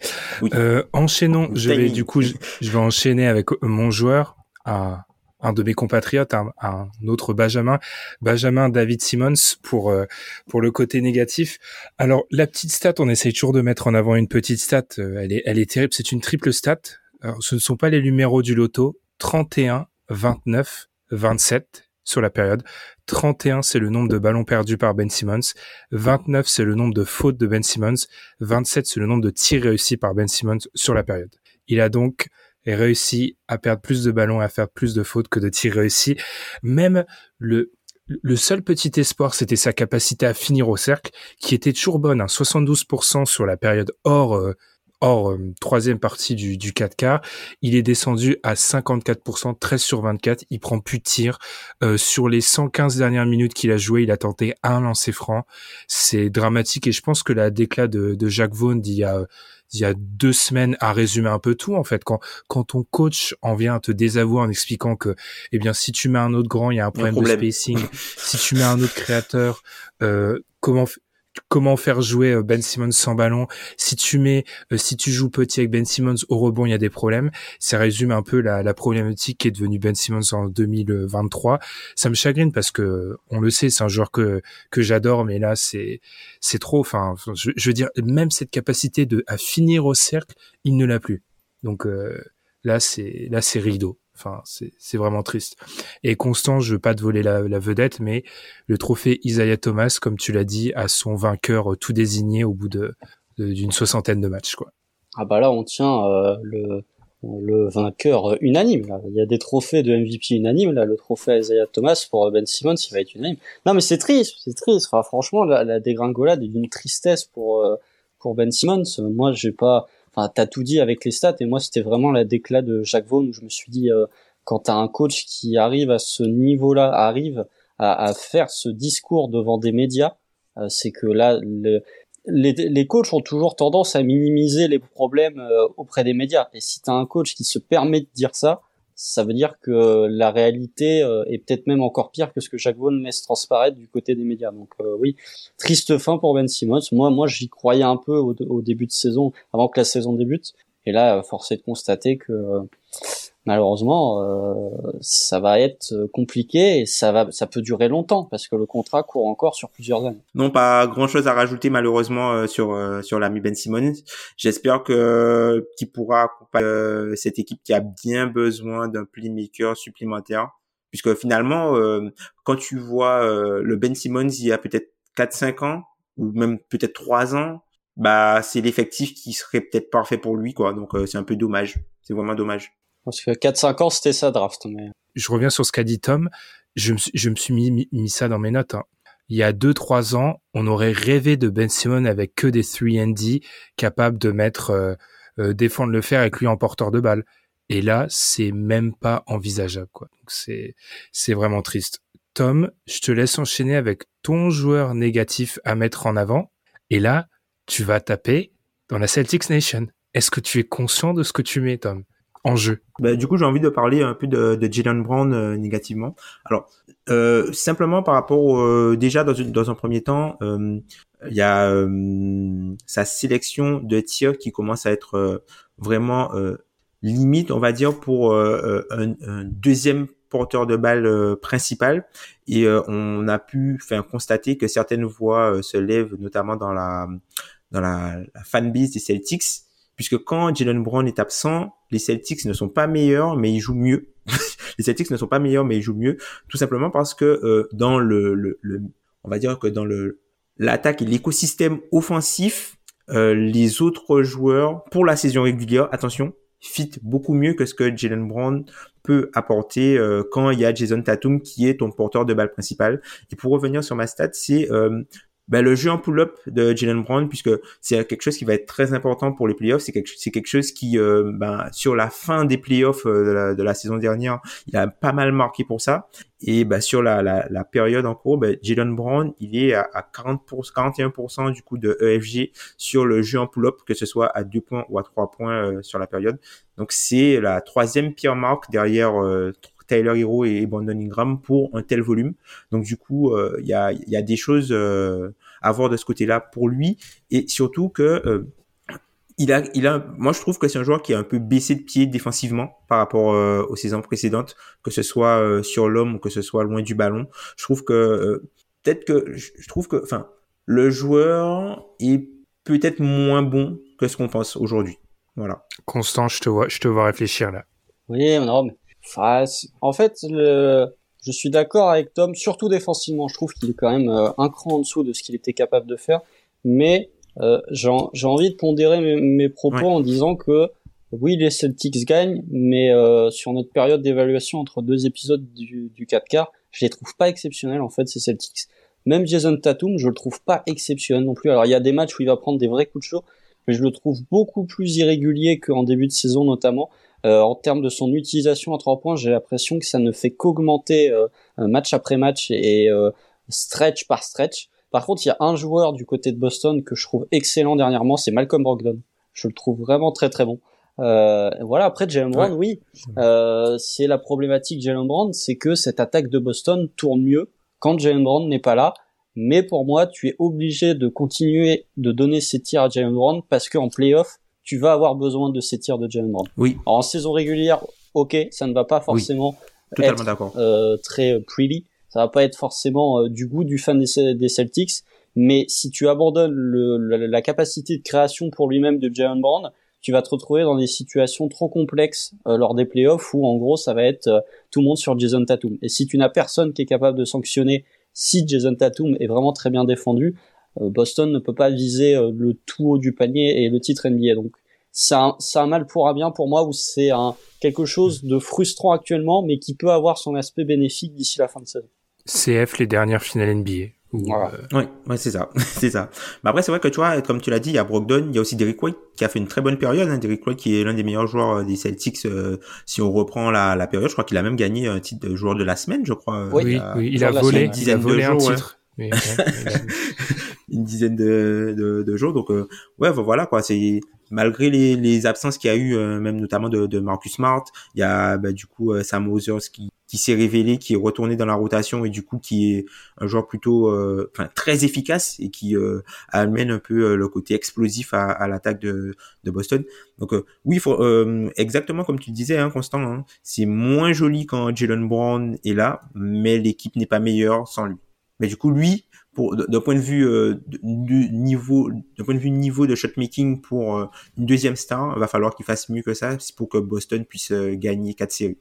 Euh, enchaînons, je vais du coup, je, vais enchaîner avec mon joueur à un de mes compatriotes, un, autre Benjamin, Benjamin David Simmons pour euh, pour le côté négatif. Alors la petite stat, on essaye toujours de mettre en avant une petite stat. Euh, elle est elle est terrible. C'est une triple stat. Alors, ce ne sont pas les numéros du loto. 31, 29, 27 sur la période. 31, c'est le nombre de ballons perdus par Ben Simmons. 29, c'est le nombre de fautes de Ben Simmons. 27, c'est le nombre de tirs réussis par Ben Simmons sur la période. Il a donc et réussi à perdre plus de ballons et à faire plus de fautes que de tirs réussis. Même le, le seul petit espoir, c'était sa capacité à finir au cercle, qui était toujours bonne, hein, 72% sur la période hors, euh, hors euh, troisième partie du, du 4 quarts. Il est descendu à 54%, 13 sur 24. Il prend plus de tir. Euh, sur les 115 dernières minutes qu'il a joué, il a tenté un lancer franc. C'est dramatique et je pense que la déclat de, de Jacques Vaughan d'il y a il y a deux semaines a résumé un peu tout en fait. Quand quand ton coach en vient à te désavouer en expliquant que eh bien si tu mets un autre grand il y a un problème, de spacing. Si tu mets un autre créateur euh, comment comment faire jouer euh, Ben Simmons sans ballon. Si tu mets, euh, si tu joues petit avec Ben Simmons au rebond, il y a des problèmes. Ça résume un peu la, la problématique qui est devenue Ben Simmons en 2023. Ça me chagrine parce que on le sait, c'est un joueur que que j'adore, mais là c'est c'est trop. Enfin, je, veux dire, même cette capacité de à finir au cercle, il ne l'a plus. Donc euh, là c'est là c'est rideau. Enfin, c'est vraiment triste. Et Constant, je veux pas te voler la, vedette, mais le trophée Isaiah Thomas, comme tu l'as dit, a son vainqueur tout désigné au bout de d'une soixantaine de matchs, quoi. Ah bah là, on tient euh, le le vainqueur unanime. Il y a des trophées de MVP unanime. Là, le trophée Isaiah Thomas pour Ben Simmons, il va être unanime. Non, mais c'est triste, c'est triste. Franchement, la, la dégringolade est d'une tristesse pour euh, pour Ben Simmons. Moi, j'ai pas t'as tout dit avec les stats et moi c'était vraiment la déclat de Jacques Vaughan où je me suis dit euh, quand t'as un coach qui arrive à ce niveau-là, arrive à, faire ce discours devant des médias, euh, c'est que là le, les, les coachs ont toujours tendance à minimiser les problèmes euh, auprès des médias. Et si t'as un coach qui se permet de dire ça, ça veut dire que la réalité euh, est peut-être même encore pire que ce que Jacques Vaughan laisse transparaître du côté des médias. Donc euh, oui, triste fin pour Ben Simmons. Moi, moi, j'y croyais un peu au, au, début de saison, avant que la saison débute. Et là, force est de constater que malheureusement, euh, ça va être compliqué et ça va, ça peut durer longtemps parce que le contrat court encore sur plusieurs années. Non, pas grand chose à rajouter malheureusement euh, sur euh, sur l'ami Ben Simmons. J'espère que qu'il pourra accompagner cette équipe qui a bien besoin d'un playmaker supplémentaire, puisque finalement, quand tu vois le Ben Simmons il y a peut-être 4-5 ans ou même peut-être 3 ans, bah c'est l'effectif qui serait peut-être parfait pour lui quoi. Donc c'est un peu dommage. C'est vraiment dommage. Parce que 4-5 ans, c'était ça, draft. Je reviens sur ce qu'a dit Tom. Je me, suis mis, mis, ça dans mes notes. Hein. Il y a 2-3 ans, on aurait rêvé de Ben Simon avec que des 3D capables de mettre, euh, euh, défendre le fer avec lui en porteur de balle. Et là, c'est même pas envisageable, quoi. C'est, c'est vraiment triste. Tom, je te laisse enchaîner avec ton joueur négatif à mettre en avant. Et là, tu vas taper dans la Celtics Nation. Est-ce que tu es conscient de ce que tu mets, Tom? En bah, Du coup, j'ai envie de parler un peu de, de Jalen Brown euh, négativement. Alors, euh, simplement par rapport euh, déjà dans, dans un premier temps, euh, il y a sa sélection de tirs qui commence à être vraiment limite, on va dire, pour un, un, deuxième porteur de balle principal. Et on a pu faire constater que certaines voix se lèvent, notamment dans la dans la fanbase des Celtics, puisque quand Jalen Brown est absent, les Celtics ne sont pas meilleurs, mais ils jouent mieux. les Celtics ne sont pas meilleurs, mais ils jouent mieux, tout simplement parce que euh, dans le, on va dire que dans le l'attaque et l'écosystème offensif, euh, les autres joueurs pour la saison régulière, attention, fit beaucoup mieux que ce que Jalen Brown peut apporter euh, quand il y a Jason Tatum qui est ton porteur de balle principal. Et pour revenir sur ma stat, c'est ben, le jeu en pull-up de Jalen Brown, puisque c'est quelque chose qui va être très important pour les playoffs. C'est quelque, c'est quelque chose qui, euh, ben, sur la fin des playoffs euh, de, la, de, la, saison dernière, il a pas mal marqué pour ça. Et ben, sur la, la, la, période en cours, ben, Jalen Brown, il est à, à 40 41% du coup de EFG sur le jeu en pull-up, que ce soit à 2 points ou à 3 points euh, sur la période. Donc c'est la troisième pire marque derrière Tyler Hero et Brandon Ingram pour un tel volume. Donc du coup, euh, il y, a, y, a, des choses euh, à voir de ce côté-là pour lui et surtout que euh, il a, il a, moi je trouve que c'est un joueur qui a un peu baissé de pied défensivement par rapport aux saisons précédentes, que ce soit sur l'homme ou que ce soit loin du ballon. Je trouve que peut-être que je trouve que, enfin, le joueur est peut-être moins bon que ce qu'on pense aujourd'hui. Voilà. Constant, je te vois, je te vois réfléchir là. Oui, non, mais en fait, le... je suis d'accord avec Tom, surtout défensivement. Je trouve qu'il est quand même euh, un cran en dessous de ce qu'il était capable de faire. Mais euh, j'ai envie de pondérer mes, propos en disant que oui, les Celtics gagnent, mais euh, sur notre période d'évaluation entre deux épisodes du, du 4 quarts, je les trouve pas exceptionnels en fait ces Celtics. Même Jason Tatum, je le trouve pas exceptionnel non plus. Alors il y a des matchs où il va prendre des vrais coups de chaud. mais je le trouve beaucoup plus irrégulier qu'en début de saison notamment. Euh, en termes de son utilisation à trois points, j'ai l'impression que ça ne fait qu'augmenter euh, match après match et euh, stretch par stretch. Par contre, il y a un joueur du côté de Boston que je trouve excellent dernièrement, c'est Malcolm Brogdon. Je le trouve vraiment très très bon. Euh, voilà, après Jalen Brown, oui, euh, c'est la problématique Jalen Brown, c'est que cette attaque de Boston tourne mieux quand Jalen Brown n'est pas là. Mais pour moi, tu es obligé de continuer de donner ces tirs à Jalen Brown parce qu'en playoff, tu vas avoir besoin de ces tirs de Jalen Brown. Oui. en saison régulière, ok, ça ne va pas forcément être euh, très pretty, ça va pas être forcément euh, du goût du fan des, Celtics, mais si tu abandonnes le, la, capacité de création pour lui-même de Jalen Brown, tu vas te retrouver dans des situations trop complexes euh, lors des playoffs où en gros ça va être euh, tout le monde sur Jason Tatum. Et si tu n'as personne qui est capable de sanctionner si Jason Tatum est vraiment très bien défendu, Boston ne peut pas viser le tout haut du panier et le titre NBA. Donc c'est un, un, mal pour un bien pour moi ou c'est un quelque chose de frustrant actuellement mais qui peut avoir son aspect bénéfique d'ici la fin de saison. CF les dernières finales NBA. Voilà. Euh, ouais, c'est ça, c'est ça. Mais après, c'est vrai que tu vois, comme tu l'as dit, il y a Brogdon, il y a aussi Derrick White qui a fait une très bonne période. Hein. Derrick White qui est l'un des meilleurs joueurs euh, des Celtics. Euh, si on reprend la, la période, je crois qu'il a même gagné un titre de joueur de la semaine, je crois. Oui, oui, il a volé, il a volé un titre. une dizaine de, de, de jours. Donc, ouais, voilà quoi. C'est malgré les, les absences qu'il y a eu, même notamment de, de Marcus Smart, il y a bah, du coup Sam Ozers qui qui s'est révélé, qui est retourné dans la rotation et du coup qui est un joueur plutôt, euh, enfin très efficace et qui euh, amène un peu euh, le côté explosif à, à l'attaque de, de Boston. Donc oui, faut, exactement comme tu disais, hein, Constant, hein, c'est moins joli quand Jalen Brown est là, mais l'équipe n'est pas meilleure sans lui. Mais du coup, lui, pour d'un point de vue du niveau d'un point de vue niveau de shotmaking pour une deuxième star, va falloir qu'il fasse mieux que ça pour que Boston puisse gagner quatre séries.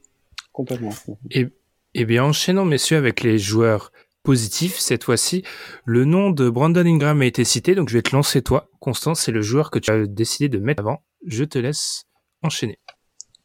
Complètement. Et, et bien, enchaînons, messieurs, avec les joueurs positifs, cette fois-ci, le nom de Brandon Ingram a été cité, donc je vais te lancer toi. Constance, c'est le joueur que tu as décidé de mettre avant. Je te laisse enchaîner.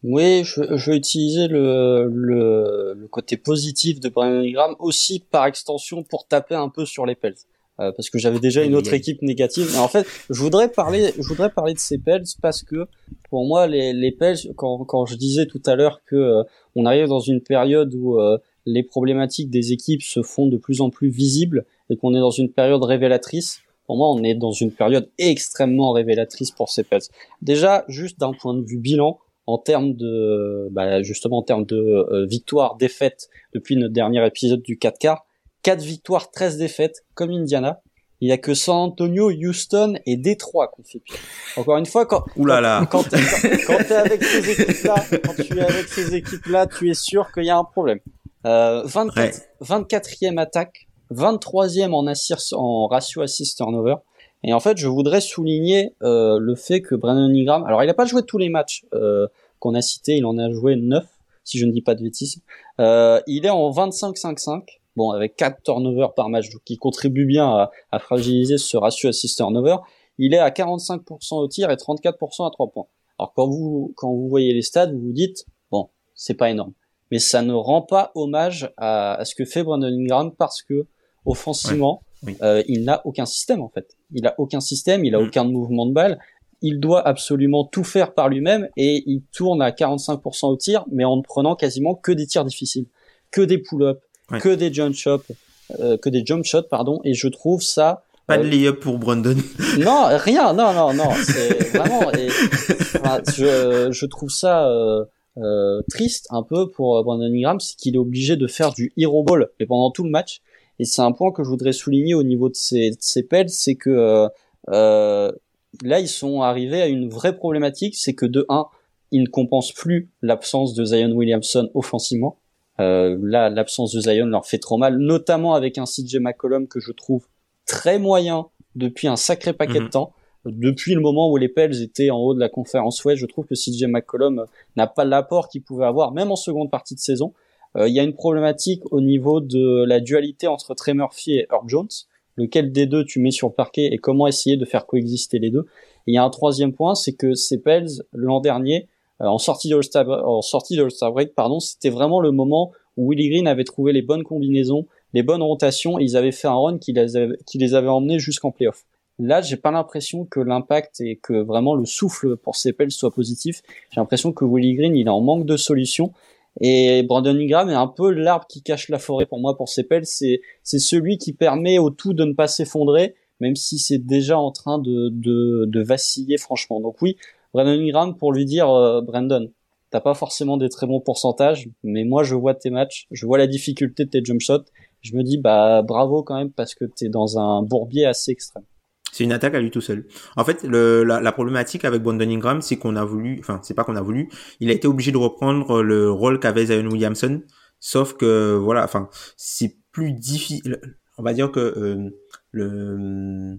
Oui, je, je vais utiliser le, le, le, côté positif de Brandon Ingram aussi par extension pour taper un peu sur les Pels. Euh, parce que j'avais déjà une autre équipe négative. Mais en fait, je voudrais parler, je voudrais parler de ces Pels parce que pour moi, les, les Pels, quand, quand je disais tout à l'heure que euh, on arrive dans une période où euh, les problématiques des équipes se font de plus en plus visibles et qu'on est dans une période révélatrice. Pour moi, on est dans une période extrêmement révélatrice pour ces Pels. Déjà, juste d'un point de vue bilan, en termes de, bah, justement en termes de victoire, défaite depuis notre dernier épisode du 4 quarts, 4 victoires, 13 défaites, comme Indiana. Il y a que San Antonio, Houston et Détroit qu'on fait pire. Encore une fois, quand, Quand, quand, t'es avec ces équipes-là, quand tu es avec ces équipes-là, tu es sûr qu'il y a un problème. Euh, 24, 24e attaque, 23e en, assist, en ratio assist turnover. Et en fait, je voudrais souligner euh, le fait que Brandon Ingram, alors il n'a pas joué tous les matchs euh, qu'on a cités, il en a joué 9, si je ne dis pas de bêtises. Euh, il est en 25-5-5 bon, avec 4 turnovers par match, donc qui contribue bien à, à fragiliser ce ratio assist-turnover. Il est à 45% au tir et 34% à 3 points. Alors quand vous quand vous voyez les stats, vous vous dites bon, c'est pas énorme, mais ça ne rend pas hommage à, à ce que fait Brandon Ingram parce que offensivement, euh, il n'a aucun système en fait. Il a aucun système, il a mm. aucun mouvement de balle. Il doit absolument tout faire par lui-même et il tourne à 45% au tir, mais en ne prenant quasiment que des tirs difficiles, que des pull-ups, que des jump shots, euh, que des jump shots, pardon, et je trouve ça. Pas de euh, layup pour Brandon. non, rien, non, non, non, c'est vraiment. Et, je, je trouve ça euh, euh, triste un peu pour Brandon Ingram, c'est qu'il est obligé de faire du hero ball, et pendant tout le match. Et c'est un point que je voudrais souligner au niveau de ces, de ces pelles, c'est que euh, là ils sont arrivés à une vraie problématique, c'est que de 1, ils ne compensent plus l'absence de Zion Williamson offensivement. Euh, là, l'absence de Zion leur fait trop mal, notamment avec un CJ McCollum que je trouve très moyen depuis un sacré paquet de mhm. temps. Depuis le moment où les Pels étaient en haut de la conférence Ouest, je trouve que CJ McCollum n'a pas l'apport qu'il pouvait avoir, même en seconde partie de saison. Euh, il y a une problématique au niveau de la dualité entre Trey Murphy et Herb Jones. Lequel des deux tu mets sur le parquet et comment essayer de faire coexister les deux. Et il y a un troisième point, c'est que ces Pels, l'an dernier, euh, en sortie de All-Star, en sortie de All-Star Break, pardon, c'était vraiment le moment où Willie Green avait trouvé les bonnes combinaisons, les bonnes rotations, ils avaient fait un run qui les avait, emmenés jusqu'en playoff. Là, j'ai pas l'impression que l'impact et que vraiment le souffle pour Cepel soit positif. J'ai l'impression que Willy Green, il est en manque de solutions. Et Brandon Ingram est un peu l'arbre qui cache la forêt pour moi pour Cepel. C'est c'est celui qui permet au tout de ne pas s'effondrer, même si c'est déjà en train de, de, de vaciller franchement. Donc oui, Brandon Ingram pour lui dire euh, Brandon, t'as pas forcément des très bons pourcentages, mais moi je vois tes matchs, je vois la difficulté de tes jump shots. Je me dis bah bravo quand même parce que t'es dans un bourbier assez extrême. C'est une attaque à lui tout seul. En fait, la, problématique avec Brandon Ingram, c'est qu'on a voulu, enfin, c'est pas qu'on a voulu, il a été obligé de reprendre le rôle qu'avait Zion Williamson, sauf que, voilà, enfin, c'est plus difficile, on va dire que euh, le,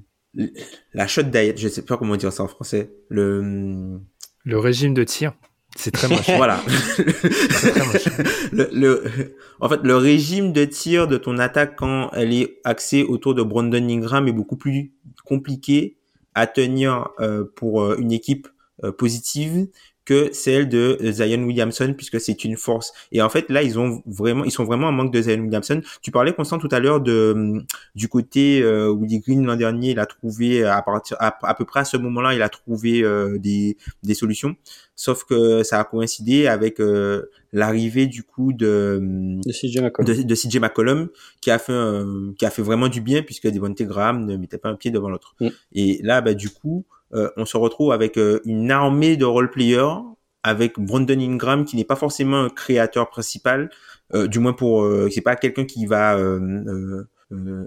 la shot diet, je sais pas comment dire ça en français, le... Le régime de tir. C'est très moche. voilà. très moche. Le, le, en fait, le régime de tir de ton attaque quand elle est axée autour de Brandon Ingram est beaucoup plus compliqué à tenir euh, pour euh, une équipe euh, positive que celle de Zion Williamson puisque c'est une force. Et en fait là ils ont vraiment ils sont vraiment en manque de Zion Williamson. Tu parlais Constant tout à l'heure de du côté euh, Willie Green l'an dernier, il a trouvé à partir à, peu près à ce moment-là, il a trouvé euh, des des solutions. Sauf que ça a coïncidé avec euh, l'arrivée du coup de de CJ McCollum, de, de CJ McCollum qui a fait qui a fait vraiment du bien puisque Devontae Graham ne mettait pas un pied devant l'autre. Mm. Et là bah du coup euh, on se retrouve avec euh, une armée de role-players, avec Brandon Ingram qui n'est pas forcément un créateur principal, euh, du moins pour c'est pas quelqu'un qui va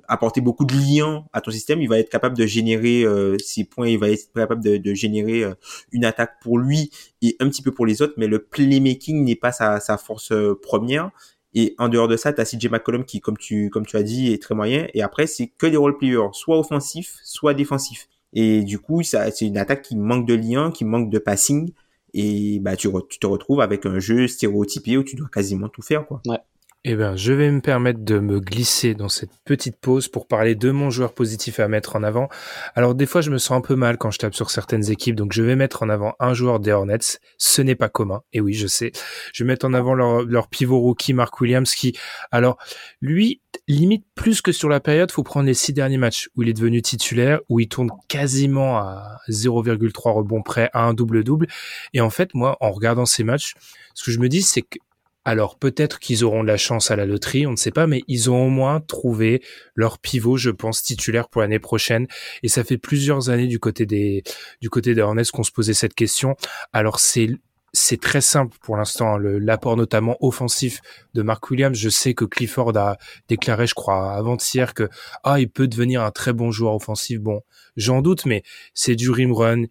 apporter beaucoup de liens à ton système. Il va être capable de générer ses points, il va être capable de, de générer une attaque pour lui et un petit peu pour les autres, mais le playmaking n'est pas sa, sa force première. Et en dehors de ça, tu as CJ McCollum qui, comme tu, comme tu as dit, est très moyen. Et après, c'est que des role-players, soit offensifs, soit défensifs. Et du coup, ça, c'est une attaque qui manque de lien, qui manque de passing. Et bah, tu, tu te retrouves avec un jeu stéréotypé où tu dois quasiment tout faire, quoi. Ouais. Eh bien, je vais me permettre de me glisser dans cette petite pause pour parler de mon joueur positif à mettre en avant. Alors, des fois, je me sens un peu mal quand je tape sur certaines équipes, donc je vais mettre en avant un joueur des Hornets. Ce n'est pas commun. Et oui, je sais. Je vais mettre en avant leur, leur pivot rookie, Mark Williams, qui, alors, lui, limite plus que sur la période, faut prendre les six derniers matchs où il est devenu titulaire, où il tourne quasiment à 0,3 rebonds près à un double-double. Et en fait, moi, en regardant ces matchs, ce que je me dis, c'est que alors peut-être qu'ils auront de la chance à la loterie, on ne sait pas, mais ils ont au moins trouvé leur pivot, je pense, titulaire pour l'année prochaine. Et ça fait plusieurs années du côté des du côté qu'on se posait cette question. Alors c'est c'est très simple pour l'instant, l'apport notamment offensif de Mark Williams. Je sais que Clifford a déclaré, je crois, avant-hier que ah il peut devenir un très bon joueur offensif. Bon, j'en doute, mais c'est du rim run.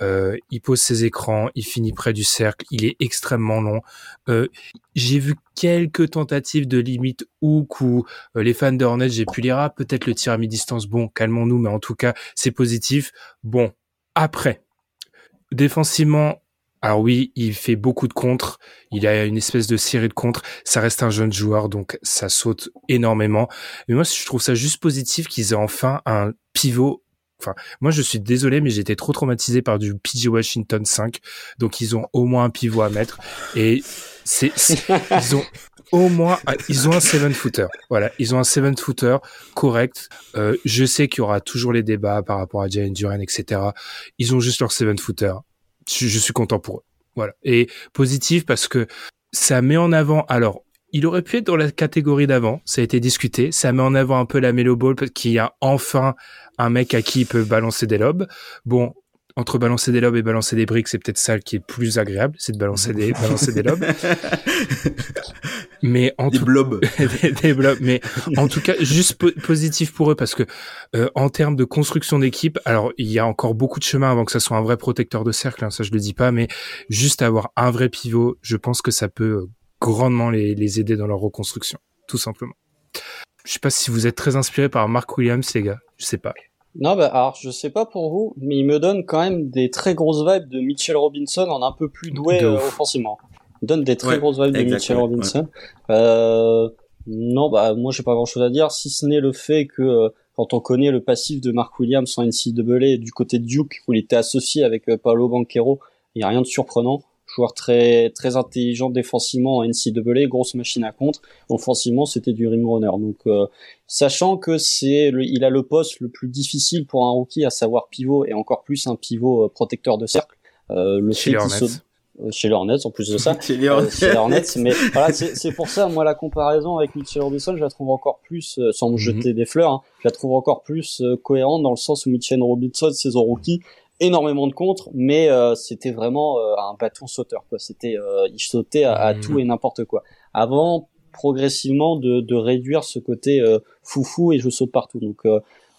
Euh, il pose ses écrans, il finit près du cercle, il est extrêmement long. Euh, j'ai vu quelques tentatives de limite ou où euh, les fans de Hornets, j'ai pu lire ah, peut-être le tir à mi-distance. Bon, calmons-nous, mais en tout cas, c'est positif. Bon, après, défensivement, alors oui, il fait beaucoup de contres, il a une espèce de série de contres, ça reste un jeune joueur, donc ça saute énormément. Mais moi, je trouve ça juste positif qu'ils aient enfin un pivot. Enfin, moi, je suis désolé, mais j'étais trop traumatisé par du PG Washington 5, donc ils ont au moins un pivot à mettre. Et c'est, ils ont au moins, ils ont un seven footer. Voilà, ils ont un seven footer correct. Euh, je sais qu'il y aura toujours les débats par rapport à Jalen Duran, etc. Ils ont juste leur seven footer je, suis content pour eux. Voilà. Et positif parce que ça met en avant, alors, il aurait pu être dans la catégorie d'avant, ça a été discuté, ça met en avant un peu la Melo Ball qui a enfin un mec à qui il peut balancer des lobes. Bon, entre balancer des lobes et balancer des briques, c'est peut-être ça qui est plus agréable, c'est de balancer des balancer des lobes. mais en des tout... blobs. des, blobs. Mais en tout cas, juste positif pour eux parce que euh, en termes de construction d'équipe, alors il y a encore beaucoup de chemin avant que ça soit un vrai protecteur de cercle. Hein, ça je le dis pas, mais juste avoir un vrai pivot, je pense que ça peut grandement les, les aider dans leur reconstruction, tout simplement. Je sais pas si vous êtes très inspiré par Mark Williams, les gars. Je sais pas. Non, bah alors je sais pas pour vous, mais il me donne quand même des très grosses vibes de Mitchell Robinson en un peu plus doué euh, offensivement. Il donne des très grosses vibes de Mitchell Robinson. Euh, non, bah moi j'ai pas grand chose à dire, si ce n'est le fait que euh, quand on connaît le passif de Mark Williams en NCAA du côté de Duke où il était associé avec euh, Paolo Banquero, il y a rien de surprenant. Joueur très très intelligent défensivement en NCAA, grosse machine à contre. Offensivement, c'était du ring runner. Donc, euh, sachant que c'est, il a le poste le plus difficile pour un rookie, à savoir pivot et encore plus un pivot euh, protecteur de cercle. Euh, le chez les Hornets. Euh, chez les Hornets, en plus de ça. chez les Hornets. mais voilà, c'est pour ça, moi, la comparaison avec Mitchell Robinson, je la trouve encore plus, sans me mhm. jeter des fleurs, hein, je la trouve encore plus cohérente dans le sens où Mitchell Robinson, saison rookie, énormément de contre, mais euh, c'était vraiment euh, un bâton sauteur. Quoi. C'était, euh, il sautait à, mmh. tout et n'importe quoi. Avant, progressivement, de, de réduire ce côté foufou et je saute partout. Donc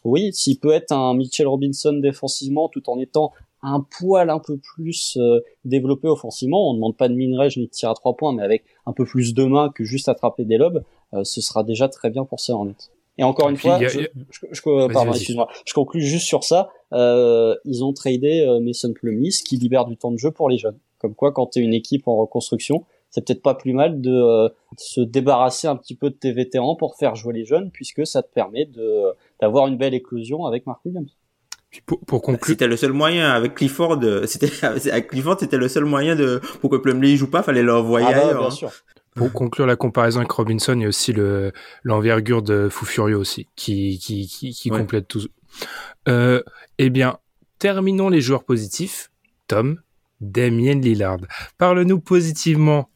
oui, s'il peut être un Mitchell Robinson défensivement, tout en étant un poil un peu plus développé offensivement, on ne demande pas de minrage ni de tir à trois points, mais avec un peu plus de main que juste attraper des lobes, ce sera déjà très bien pour ça en net. Et encore une fois, je, je, pardon, excuse-moi, je conclue juste sur ça. Euh, ils ont tradé euh, Mason Plumlee, qui libère du temps de jeu pour les jeunes. Comme quoi, quand tu es une équipe en reconstruction, c'est peut-être pas plus mal de, euh, se débarrasser un petit peu de tes vétérans pour faire jouer les jeunes, puisque ça te permet de d'avoir une belle éclosion avec Mark Williams. pour, pour conclure, c'était le seul moyen avec Clifford. C'était avec Clifford, c'était le seul moyen de pour que Plumlee joue pas, fallait l'envoyer ah bah, ailleurs. Bien hein. sûr. Pour conclure la comparaison avec Robinson, il y a aussi le l'envergure de Fou Furieux aussi, qui qui qui, qui complète tout. Euh, eh bien, terminons les joueurs positifs. Tom, Damien Lillard. Parle-nous positivement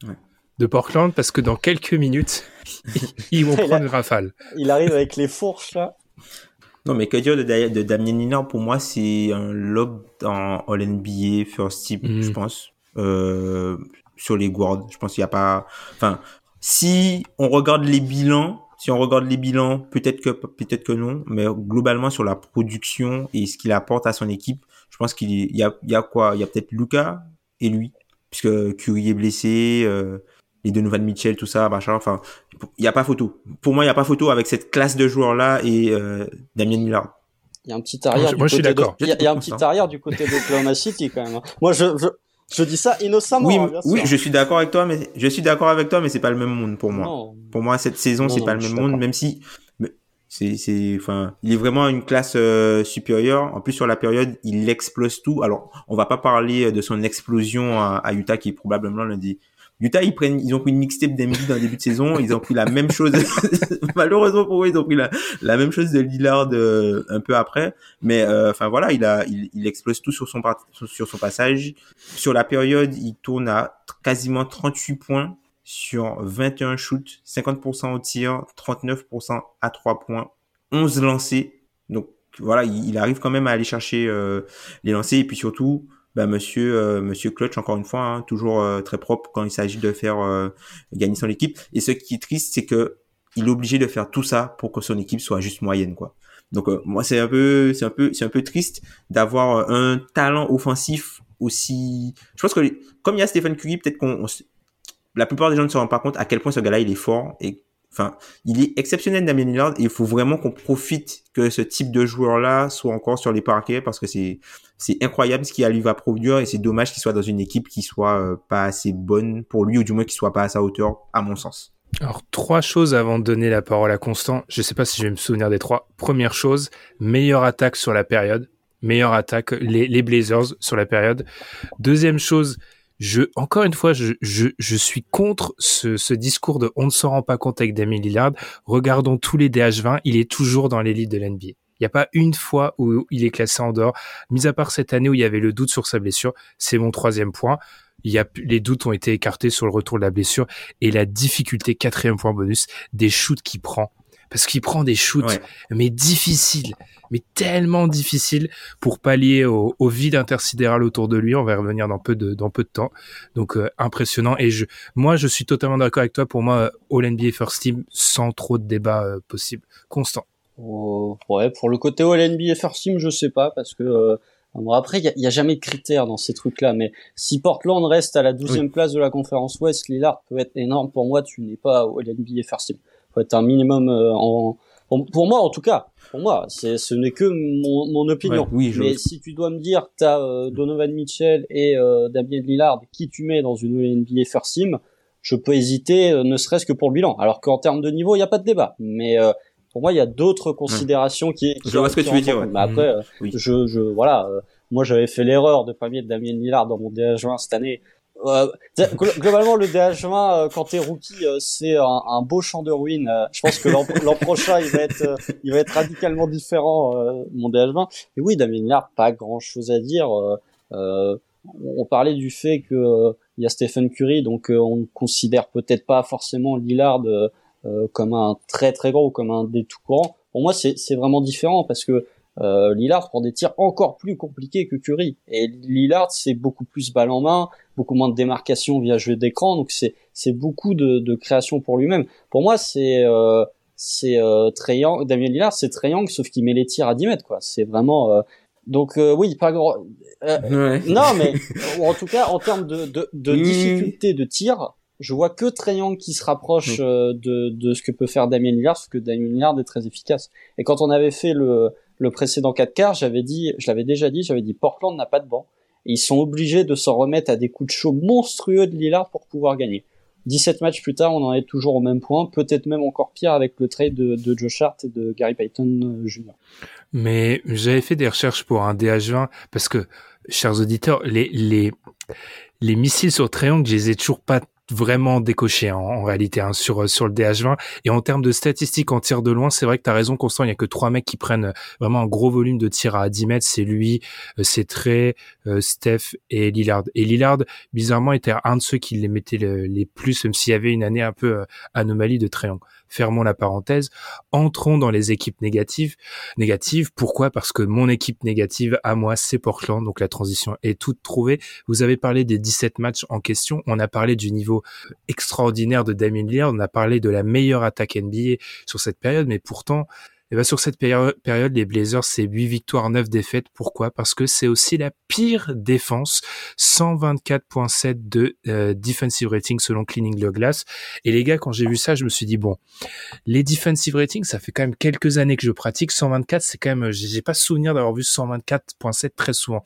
de Portland parce que dans quelques minutes, ils vont prendre une rafale. Il arrive avec les fourches là. Non, mais que dire de, de Damien Lillard? Pour moi, c'est un lob en All NBA First Team, je mm. pense. Euh, sur les guards. Je pense qu'il n'y a pas. Enfin, si on regarde les bilans, si on regarde les bilans, peut-être que peut-être que non, mais globalement sur la production et ce qu'il apporte à son équipe, je pense qu'il y a, il y a quoi? Il y a peut-être Lucas et lui, puisque Curry est blessé, euh, les deux nouvelles Mitchell, tout ça, machin. Enfin, il n'y a pas photo. Pour moi, il n'y a pas photo avec cette classe de joueurs là et euh, Damien Millard. Il y a un petit arrière. Moi, je, suis d'accord. Il y, a un petit arrière du côté de City quand même. Hein. Moi, je, je dis ça innocemment. Oui, hein, oui, je suis d'accord avec toi, mais je suis d'accord avec toi, mais c'est pas le même monde pour moi. Pour moi, cette saison, c'est pas le même monde, même si c'est, c'est, enfin, il est vraiment une classe euh, supérieure. En plus, sur la période, il explose tout. Alors, on va pas parler de son explosion à, à Utah, qui est probablement l'un des Utah, ils prennent, ils ont pris une mixtape d'Embiid dans le début de saison. Ils ont pris la même chose. Malheureusement pour eux, ils ont pris la, la même chose de Lillard euh, un peu après. Mais euh, enfin voilà, il a, il, il, explose tout sur son sur son passage. Sur la période, il tourne à quasiment 38 points sur 21 shoots, 50% au tir, 39% à 3 points, 11 lancés. Donc voilà, il, il arrive quand même à aller chercher euh, les lancers et puis surtout bah, monsieur euh, monsieur Clutch encore une fois hein, toujours euh, très propre quand il s'agit de faire euh, gagner son équipe. Et ce qui est triste c'est que il est obligé de faire tout ça pour que son équipe soit juste moyenne quoi. Donc moi c'est un peu c'est un peu c'est un peu triste d'avoir un talent offensif aussi. Je pense que comme il y a Stephen Curry peut-être qu'on la plupart des gens ne se rendent pas compte à quel point ce gars-là il est fort et Enfin, il est exceptionnel Damien Lillard et il faut vraiment qu'on profite que ce type de joueur-là soit encore sur les parquets parce que c'est c'est incroyable ce qu'il lui va produire et c'est dommage qu'il soit dans une équipe qui soit euh, pas assez bonne pour lui ou du moins qu'il soit pas à sa hauteur à mon sens. Alors trois choses avant de donner la parole à Constant. Je sais pas si je vais me souvenir des trois. Première chose, meilleure attaque sur la période. Meilleure attaque, les Blazers sur la période. Deuxième chose, je, encore une fois, je, je, je suis contre ce, ce, discours de on ne s'en rend pas compte avec Damien Lillard. Regardons tous les DH20, il est toujours dans l'élite de l'NBA. Il n'y a pas une fois où il est classé en dehors, mis à part cette année où il y avait le doute sur sa blessure. C'est mon troisième point. Il y a, les doutes ont été écartés sur le retour de la blessure et la difficulté, quatrième point bonus, des shoots qu'il prend parce qu'il prend des shoots, mais difficiles, mais tellement difficiles pour pallier au, vide intersidéral autour de lui. On va y revenir dans peu de, dans peu de temps. Donc, euh, impressionnant. Et je, moi, je suis totalement d'accord avec toi. Pour moi, All NBA First Team, sans trop de débat euh, possible. Constant. Oh, ouais, pour le côté All NBA First Team, je sais pas, parce que, euh, après, il y a, jamais de critères dans ces trucs-là, mais si Portland reste à la douzième place de la conférence Ouest, Lillard peut être énorme. Pour moi, tu n'es pas All NBA First Team faut être un minimum euh, en pour moi en tout cas. Pour moi c'est ce n'est que mon, mon opinion. Oui, mais si tu dois me dire tu as euh, Donovan Mitchell et euh, Damien Lillard qui tu mets dans une NBA First Team je peux hésiter ne serait-ce que pour le bilan. Alors qu'en termes de niveau il n'y a pas de débat. Mais pour moi il y a d'autres considérations qui, qui je vois ce que tu veux dire mais après mmh. je je voilà moi j'avais fait l'erreur de pas mettre Damien Lillard dans mon DH20 cette année globalement, le DH20, quand t'es rookie, c'est un, beau champ de ruines. Je pense que l'an prochain, il va être, il va être radicalement différent, mon DH20. Et oui, Damien Lillard, pas grand chose à dire. on parlait du fait que il y a Stephen Curry, donc on ne considère peut-être pas forcément Lillard comme un très très grand ou comme un des tout courants. Pour moi, c'est vraiment différent parce que euh, Lillard prend des tirs encore plus compliqués que Curry. Et Lillard, c'est beaucoup plus balle en main, beaucoup moins de démarcation via jeu d'écran, donc c'est c'est beaucoup de, de création pour lui-même. Pour moi, c'est euh, c'est euh, Damien Lillard, c'est Young, sauf qu'il met les tirs à 10 mètres, quoi. C'est vraiment euh, donc euh, oui, pas grand. Euh, non, mais en tout cas, en termes de, de, de difficulté de tir, je vois que Young qui se rapproche de, de ce que peut faire Damien Lillard, parce que Damien Lillard est très efficace. Et quand on avait fait le le précédent 4 quarts, je l'avais déjà dit, j'avais dit Portland n'a pas de banc. Et ils sont obligés de s'en remettre à des coups de chaud monstrueux de Lillard pour pouvoir gagner. 17 matchs plus tard, on en est toujours au même point, peut-être même encore pire avec le trade de, de Joe Hart et de Gary Payton euh, Jr. Mais j'avais fait des recherches pour un DH20 parce que, chers auditeurs, les missiles sur triangle, je les ai toujours pas vraiment décoché en, en réalité hein, sur sur le DH20 et en termes de statistiques en tir de loin c'est vrai que tu raison Constant il y a que trois mecs qui prennent vraiment un gros volume de tir à 10 mètres. C'est lui euh, c'est Trey euh, Steph et Lillard. Et Lillard bizarrement était un de ceux qui les mettait les plus même s'il y avait une année un peu euh, anomalie de triangle fermons la parenthèse, entrons dans les équipes négatives. Négatives, pourquoi? Parce que mon équipe négative à moi, c'est Portland, donc la transition est toute trouvée. Vous avez parlé des 17 matchs en question, on a parlé du niveau extraordinaire de Damien Lillard, on a parlé de la meilleure attaque NBA sur cette période, mais pourtant, et eh ben sur cette période, les Blazers, c'est 8 victoires, 9 défaites. Pourquoi? Parce que c'est aussi la pire défense, 124.7 de euh, defensive rating selon Cleaning the Glass. Et les gars, quand j'ai vu ça, je me suis dit bon, les defensive ratings, ça fait quand même quelques années que je pratique. 124, c'est quand même, j'ai pas souvenir d'avoir vu 124.7 très souvent.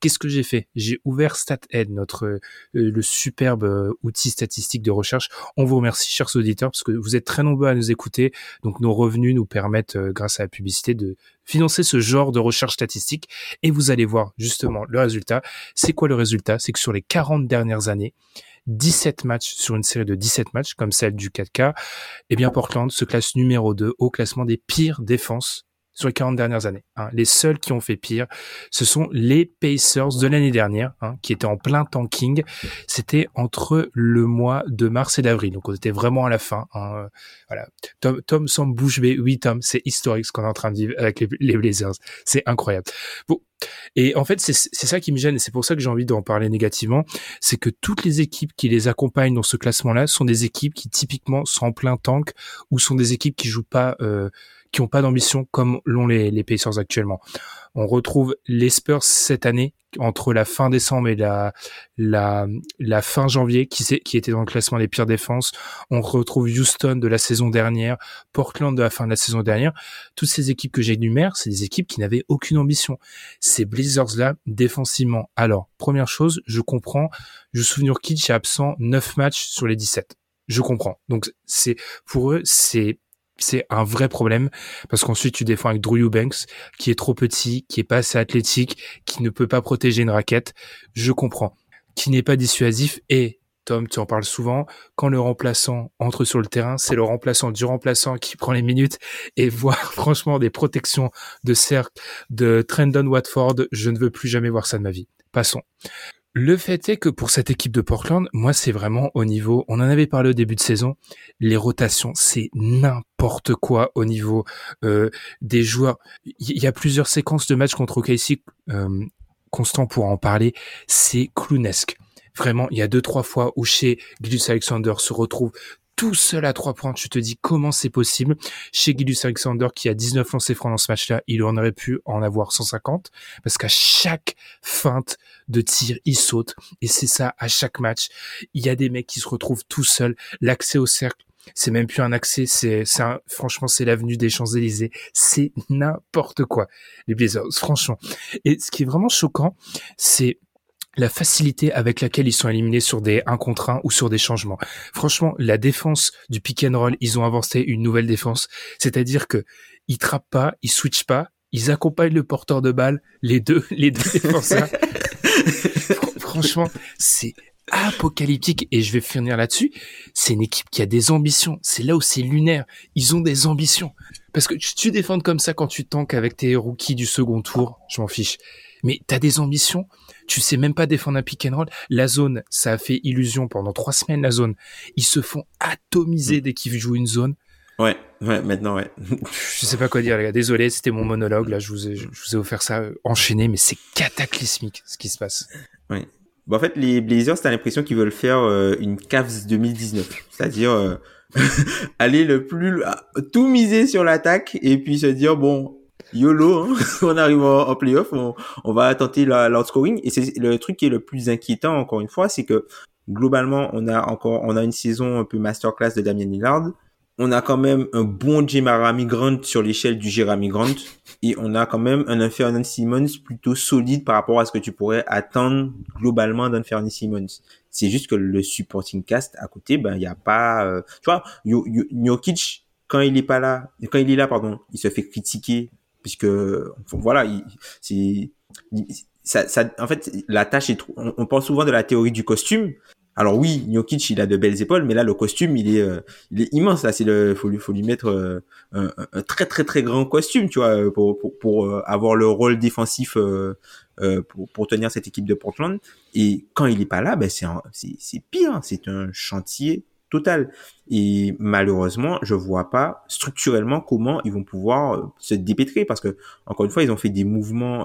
Qu'est-ce que j'ai fait? J'ai ouvert StatHead, notre euh, le superbe euh, outil statistique de recherche. On vous remercie, chers auditeurs, parce que vous êtes très nombreux à nous écouter, donc nos revenus nous permettent euh, grâce à la publicité, de financer ce genre de recherche statistique. Et vous allez voir justement le résultat. C'est quoi le résultat? C'est que sur les 40 dernières années, 17 matchs sur une série de 17 matchs, comme celle du 4K, eh bien Portland se classe numéro 2 au classement des pires défenses sur les 40 dernières années. Hein. Les seuls qui ont fait pire, ce sont les Pacers de l'année dernière, hein, qui étaient en plein tanking. C'était entre le mois de mars et d'avril, donc on était vraiment à la fin. Hein. Voilà. Tom, Tom semble bouche bée. Oui, Tom, c'est historique ce qu'on est en train de vivre avec les, Blazers. C'est incroyable. Bon. Et en fait, c'est ça qui me gêne, et c'est pour ça que j'ai envie d'en parler négativement, c'est que toutes les équipes qui les accompagnent dans ce classement-là sont des équipes qui typiquement sont en plein tank ou sont des équipes qui jouent pas euh, qui n'ont pas d'ambition comme l'ont les, les Pacers actuellement. On retrouve les Spurs cette année entre la fin décembre et la la, la fin janvier qui, qui était dans le classement des pires défenses. On retrouve Houston de la saison dernière, Portland de la fin de la saison dernière. Toutes ces équipes que j'énumère, c'est des équipes qui n'avaient aucune ambition. Ces Blazers là défensivement. Alors, première chose, je comprends, je souviens Kitsch est absent 9 matchs sur les 17. Je comprends. Donc c'est pour eux, c'est c'est un vrai problème parce qu'ensuite tu défends avec Drew Eubanks qui est trop petit, qui est pas assez athlétique, qui ne peut pas protéger une raquette. Je comprends. Qui n'est pas dissuasif et Tom, tu en parles souvent, quand le remplaçant entre sur le terrain, c'est le remplaçant du remplaçant qui prend les minutes et voir franchement des protections de cercle de Trendon Watford, je ne veux plus jamais voir ça de ma vie. Passons. Le fait est que pour cette équipe de Portland, moi c'est vraiment au niveau, on en avait parlé au début de saison, les rotations c'est n'importe quoi au niveau euh, des joueurs. Il y a plusieurs séquences de matchs contre OKC, euh, Constant pour en parler, c'est clownesque. Vraiment, il y a deux trois fois où chez Gilles Alexander se retrouve tout seul à trois points. Tu te dis comment c'est possible. Chez Gilus Alexander, qui a 19 lancers francs dans ce match-là, il en aurait pu en avoir 150. Parce qu'à chaque feinte de tir, il saute. Et c'est ça à chaque match. Il y a des mecs qui se retrouvent tout seuls. L'accès au cercle, c'est même plus un accès, c'est, franchement, c'est l'avenue des Champs-Élysées. C'est n'importe quoi, les Blazers, franchement. Et ce qui est vraiment choquant, c'est la facilité avec laquelle ils sont éliminés sur des 1 contre 1 ou sur des changements. Franchement, la défense du pick and roll, ils ont avancé une nouvelle défense. C'est-à-dire que ils trappent pas, ils switchent pas, ils accompagnent le porteur de balle, les deux, les deux défenseurs. Franchement, c'est apocalyptique. Et je vais finir là-dessus. C'est une équipe qui a des ambitions. C'est là où c'est lunaire. Ils ont des ambitions. Parce que tu, défends comme ça quand tu tankes avec tes rookies du second tour. Je m'en fiche. Mais t'as des ambitions. Tu sais même pas défendre un pick and roll. La zone, ça a fait illusion pendant trois semaines, la zone. Ils se font atomiser dès qu'ils jouent une zone. Ouais, ouais, maintenant, ouais. je sais pas quoi dire, les gars. Désolé, c'était mon monologue. Là, je vous ai, je vous ai offert ça euh, enchaîné, mais c'est cataclysmique ce qui se passe. Ouais. Bon, en fait, les Blazers, t'as l'impression qu'ils veulent faire euh, une Cavs 2019. C'est-à-dire, euh, aller le plus, tout miser sur l'attaque et puis se dire, bon, YOLO, hein, on arrive en, playoff, on, on, va tenter l'outscoring. Et c'est le truc qui est le plus inquiétant, encore une fois, c'est que globalement, on a encore, on a une saison un peu masterclass de Damien Lillard on a quand même un bon Jeremy Grant sur l'échelle du Jeremy Grant et on a quand même un Infernan Simmons plutôt solide par rapport à ce que tu pourrais attendre globalement d'un Simmons. C'est juste que le supporting cast à côté, ben il y a pas, euh, tu vois, Jokic quand il est pas là, quand il est là pardon, il se fait critiquer puisque voilà, c'est ça, ça, en fait, la tâche est trop, on parle souvent de la théorie du costume, alors oui, Jokic, il a de belles épaules, mais là, le costume, il est, euh, il est immense. Là, c'est le, faut lui, faut lui mettre euh, un, un, très très très grand costume, tu vois, pour pour, pour euh, avoir le rôle défensif pour, pour tenir cette équipe de Portland. Et quand il est pas là, ben c'est c'est pire. C'est un chantier total. Et malheureusement, je vois pas structurellement comment ils vont pouvoir se dépêtrer parce que encore une fois, ils ont fait des mouvements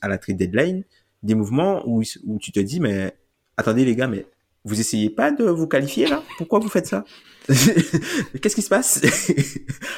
à la trade deadline, des mouvements où où tu te dis mais attendez les gars, mais vous essayez pas de vous qualifier là? Pourquoi vous faites ça? Qu'est-ce qui se passe?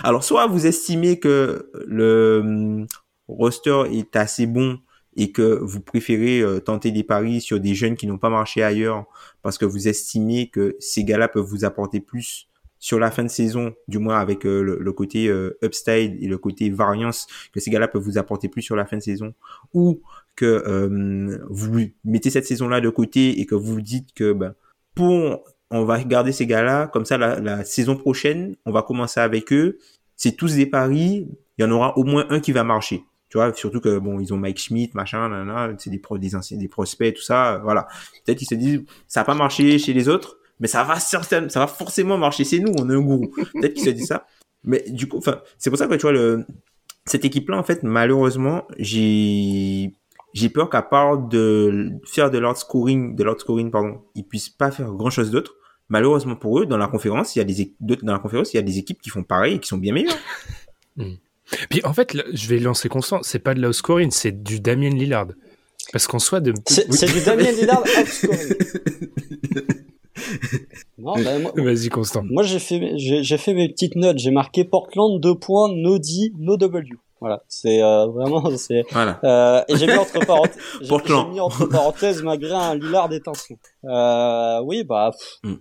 Alors, soit vous estimez que le hum, roster est assez bon et que vous préférez euh, tenter des paris sur des jeunes qui n'ont pas marché ailleurs parce que vous estimez que ces gars-là peuvent vous apporter plus sur la fin de saison, du moins avec euh, le, côté euh, upside et le côté variance, que ces gars-là peuvent vous apporter plus sur la fin de saison, ou que euh, vous mettez cette saison-là de côté et que vous dites que ben, pour on va garder ces gars-là, comme ça la, saison prochaine, on va commencer avec eux. C'est tous des paris, il y en aura au moins un qui va marcher. Tu vois, surtout que bon, ils ont Mike Schmidt, machin, c'est des, des anciens, des prospects, tout ça, voilà. Peut-être qu'ils se disent, ça n'a pas marché chez les autres, mais ça va certainement, ça va forcément marcher chez nous, on est un gourou. Peut-être qu'ils se disent ça. Mais du coup, enfin, c'est pour ça que tu vois le, cette équipe-là, en fait, malheureusement, j'ai j'ai peur qu'à part de faire de l'outscoring, de l'outscoring, pardon, ils puissent pas faire grand chose d'autre. Malheureusement pour eux, dans la conférence, il y a des dans la conférence, il y a des équipes qui font pareil et qui sont bien meilleures. Hmm. Puis en fait, je vais lancer constant, c'est pas de l'outscoring, c'est du Damien Lillard. Parce qu'en soit de. C'est du Damien Lillard outscoring. Ben, Vas-y, Constant. Moi, j'ai fait, j'ai fait mes petites notes. J'ai marqué Portland, deux points, no D, no W. Voilà, c'est euh, vraiment c'est. Voilà. Euh, et j'ai mis entre parenthèses, j'ai mis entre parenthèses malgré un Lillard d'étincelant. Euh, oui, bah, mm.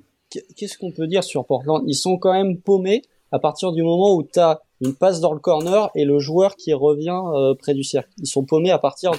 qu'est-ce qu'on peut dire sur Portland? Ils sont quand même paumés à partir du moment où t'as une passe dans le corner et le joueur qui revient euh, près du cercle. Ils sont paumés à partir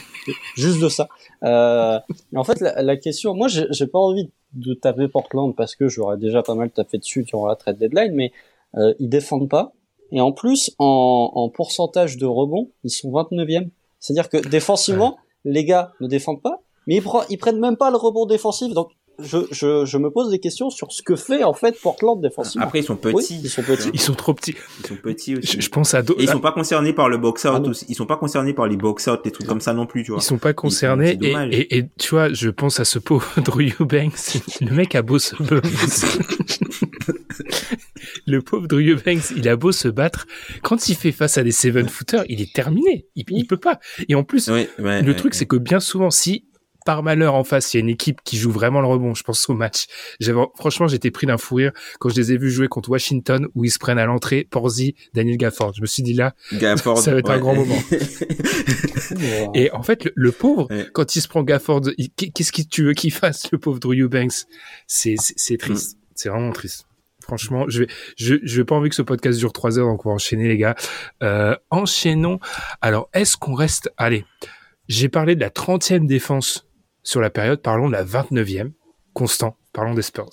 juste de ça. Euh, en fait, la, la question, moi, j'ai pas envie de taper Portland parce que j'aurais déjà pas mal tapé dessus durant la trade deadline, mais euh, ils défendent pas et en plus, en, en pourcentage de rebond, ils sont 29e. C'est-à-dire que défensivement, les gars ne défendent pas, mais ils, ils prennent même pas le rebond défensif. Donc je, je, je, me pose des questions sur ce que fait en fait Portland défensivement. Après ils sont petits, ils sont petits, ils sont trop petits. Ils sont petits aussi. Je, pense à d'autres. Ils sont pas concernés par le box out. Ah ils sont pas concernés par les box out, des trucs comme ça non plus, tu vois. Ils sont pas concernés et, et, et, tu vois, je pense à ce pauvre Drew Eubanks. le mec a beau se le pauvre Drew Eubanks, il a beau se battre, quand il fait face à des seven footers, il est terminé. Il, il peut pas. Et en plus, le truc c'est que bien souvent, si par malheur en face, il y a une équipe qui joue vraiment le rebond. Je pense au match. J'avais, franchement, j'étais pris d'un fou rire quand je les ai vus jouer contre Washington où ils se prennent à l'entrée Porzi, Daniel Gafford. Je me suis dit là, ça va être un grand moment. Et en fait, le, pauvre, quand il se prend Gafford, qu'est-ce que tu veux qu'il fasse, le pauvre Drew Eubanks? C'est, c'est triste. Mm. C'est vraiment triste. Franchement, je vais, je, je vais pas envie que ce podcast dure trois heures, donc on va enchaîner, les gars. Euh, enchaînons. Alors, est-ce qu'on reste, allez, j'ai parlé de la 30e défense sur la période, parlons de la 29e. Constant, parlons des Spurs.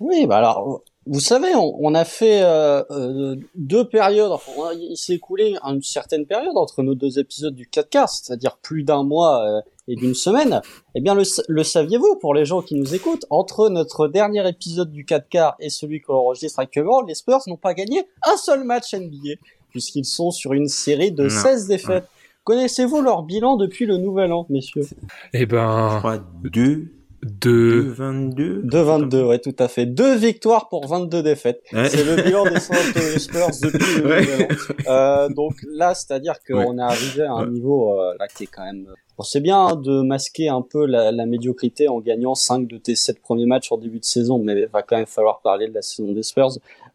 Oui, bah alors, vous savez, on, a fait euh, euh, deux périodes. Enfin, il s'est écoulé une certaine période entre nos deux épisodes du 4 quarts, c'est-à-dire plus d'un mois euh, et d'une semaine. Eh bien, le, le saviez-vous pour les gens qui nous écoutent Entre notre dernier épisode du 4 quarts et celui qu'on enregistre actuellement, les Spurs n'ont pas gagné un seul match NBA puisqu'ils sont sur une série de 16 défaites. Connaissez-vous leur bilan depuis le Nouvel An, messieurs? Eh ben, je crois deux. de 22 2 22 ouais tout à fait. Deux victoires pour 22 défaites. C'est le bilan des San Antonio Spurs depuis le ouais. euh, donc là c'est à dire qu'on est arrivé à un niveau euh, là qui est quand même bon, c'est bien hein, de masquer un peu la, la, médiocrité en gagnant 5 de tes 7 premiers matchs en début de saison mais il va quand même falloir parler de la saison des Spurs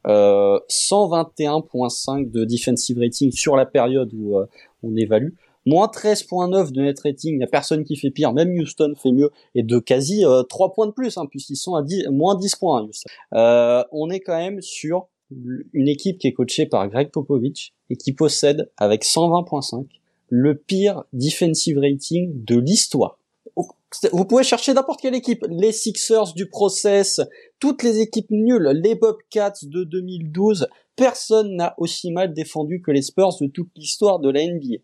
euh, 121.5 de defensive rating sur la période où euh, on évalue moins 13.9 de net rating, il n'y a personne qui fait pire, même Houston fait mieux, et de quasi euh, 3 points de plus, hein, puisqu'ils sont à 10, moins 10 points, Houston. Euh, on est quand même sur une équipe qui est coachée par Greg Popovich et qui possède, avec 120.5, le pire defensive rating de l'histoire. Vous pouvez chercher n'importe quelle équipe, les Sixers du process, toutes les équipes nulles, les Bobcats de 2012, personne n'a aussi mal défendu que les Spurs de toute l'histoire de la NBA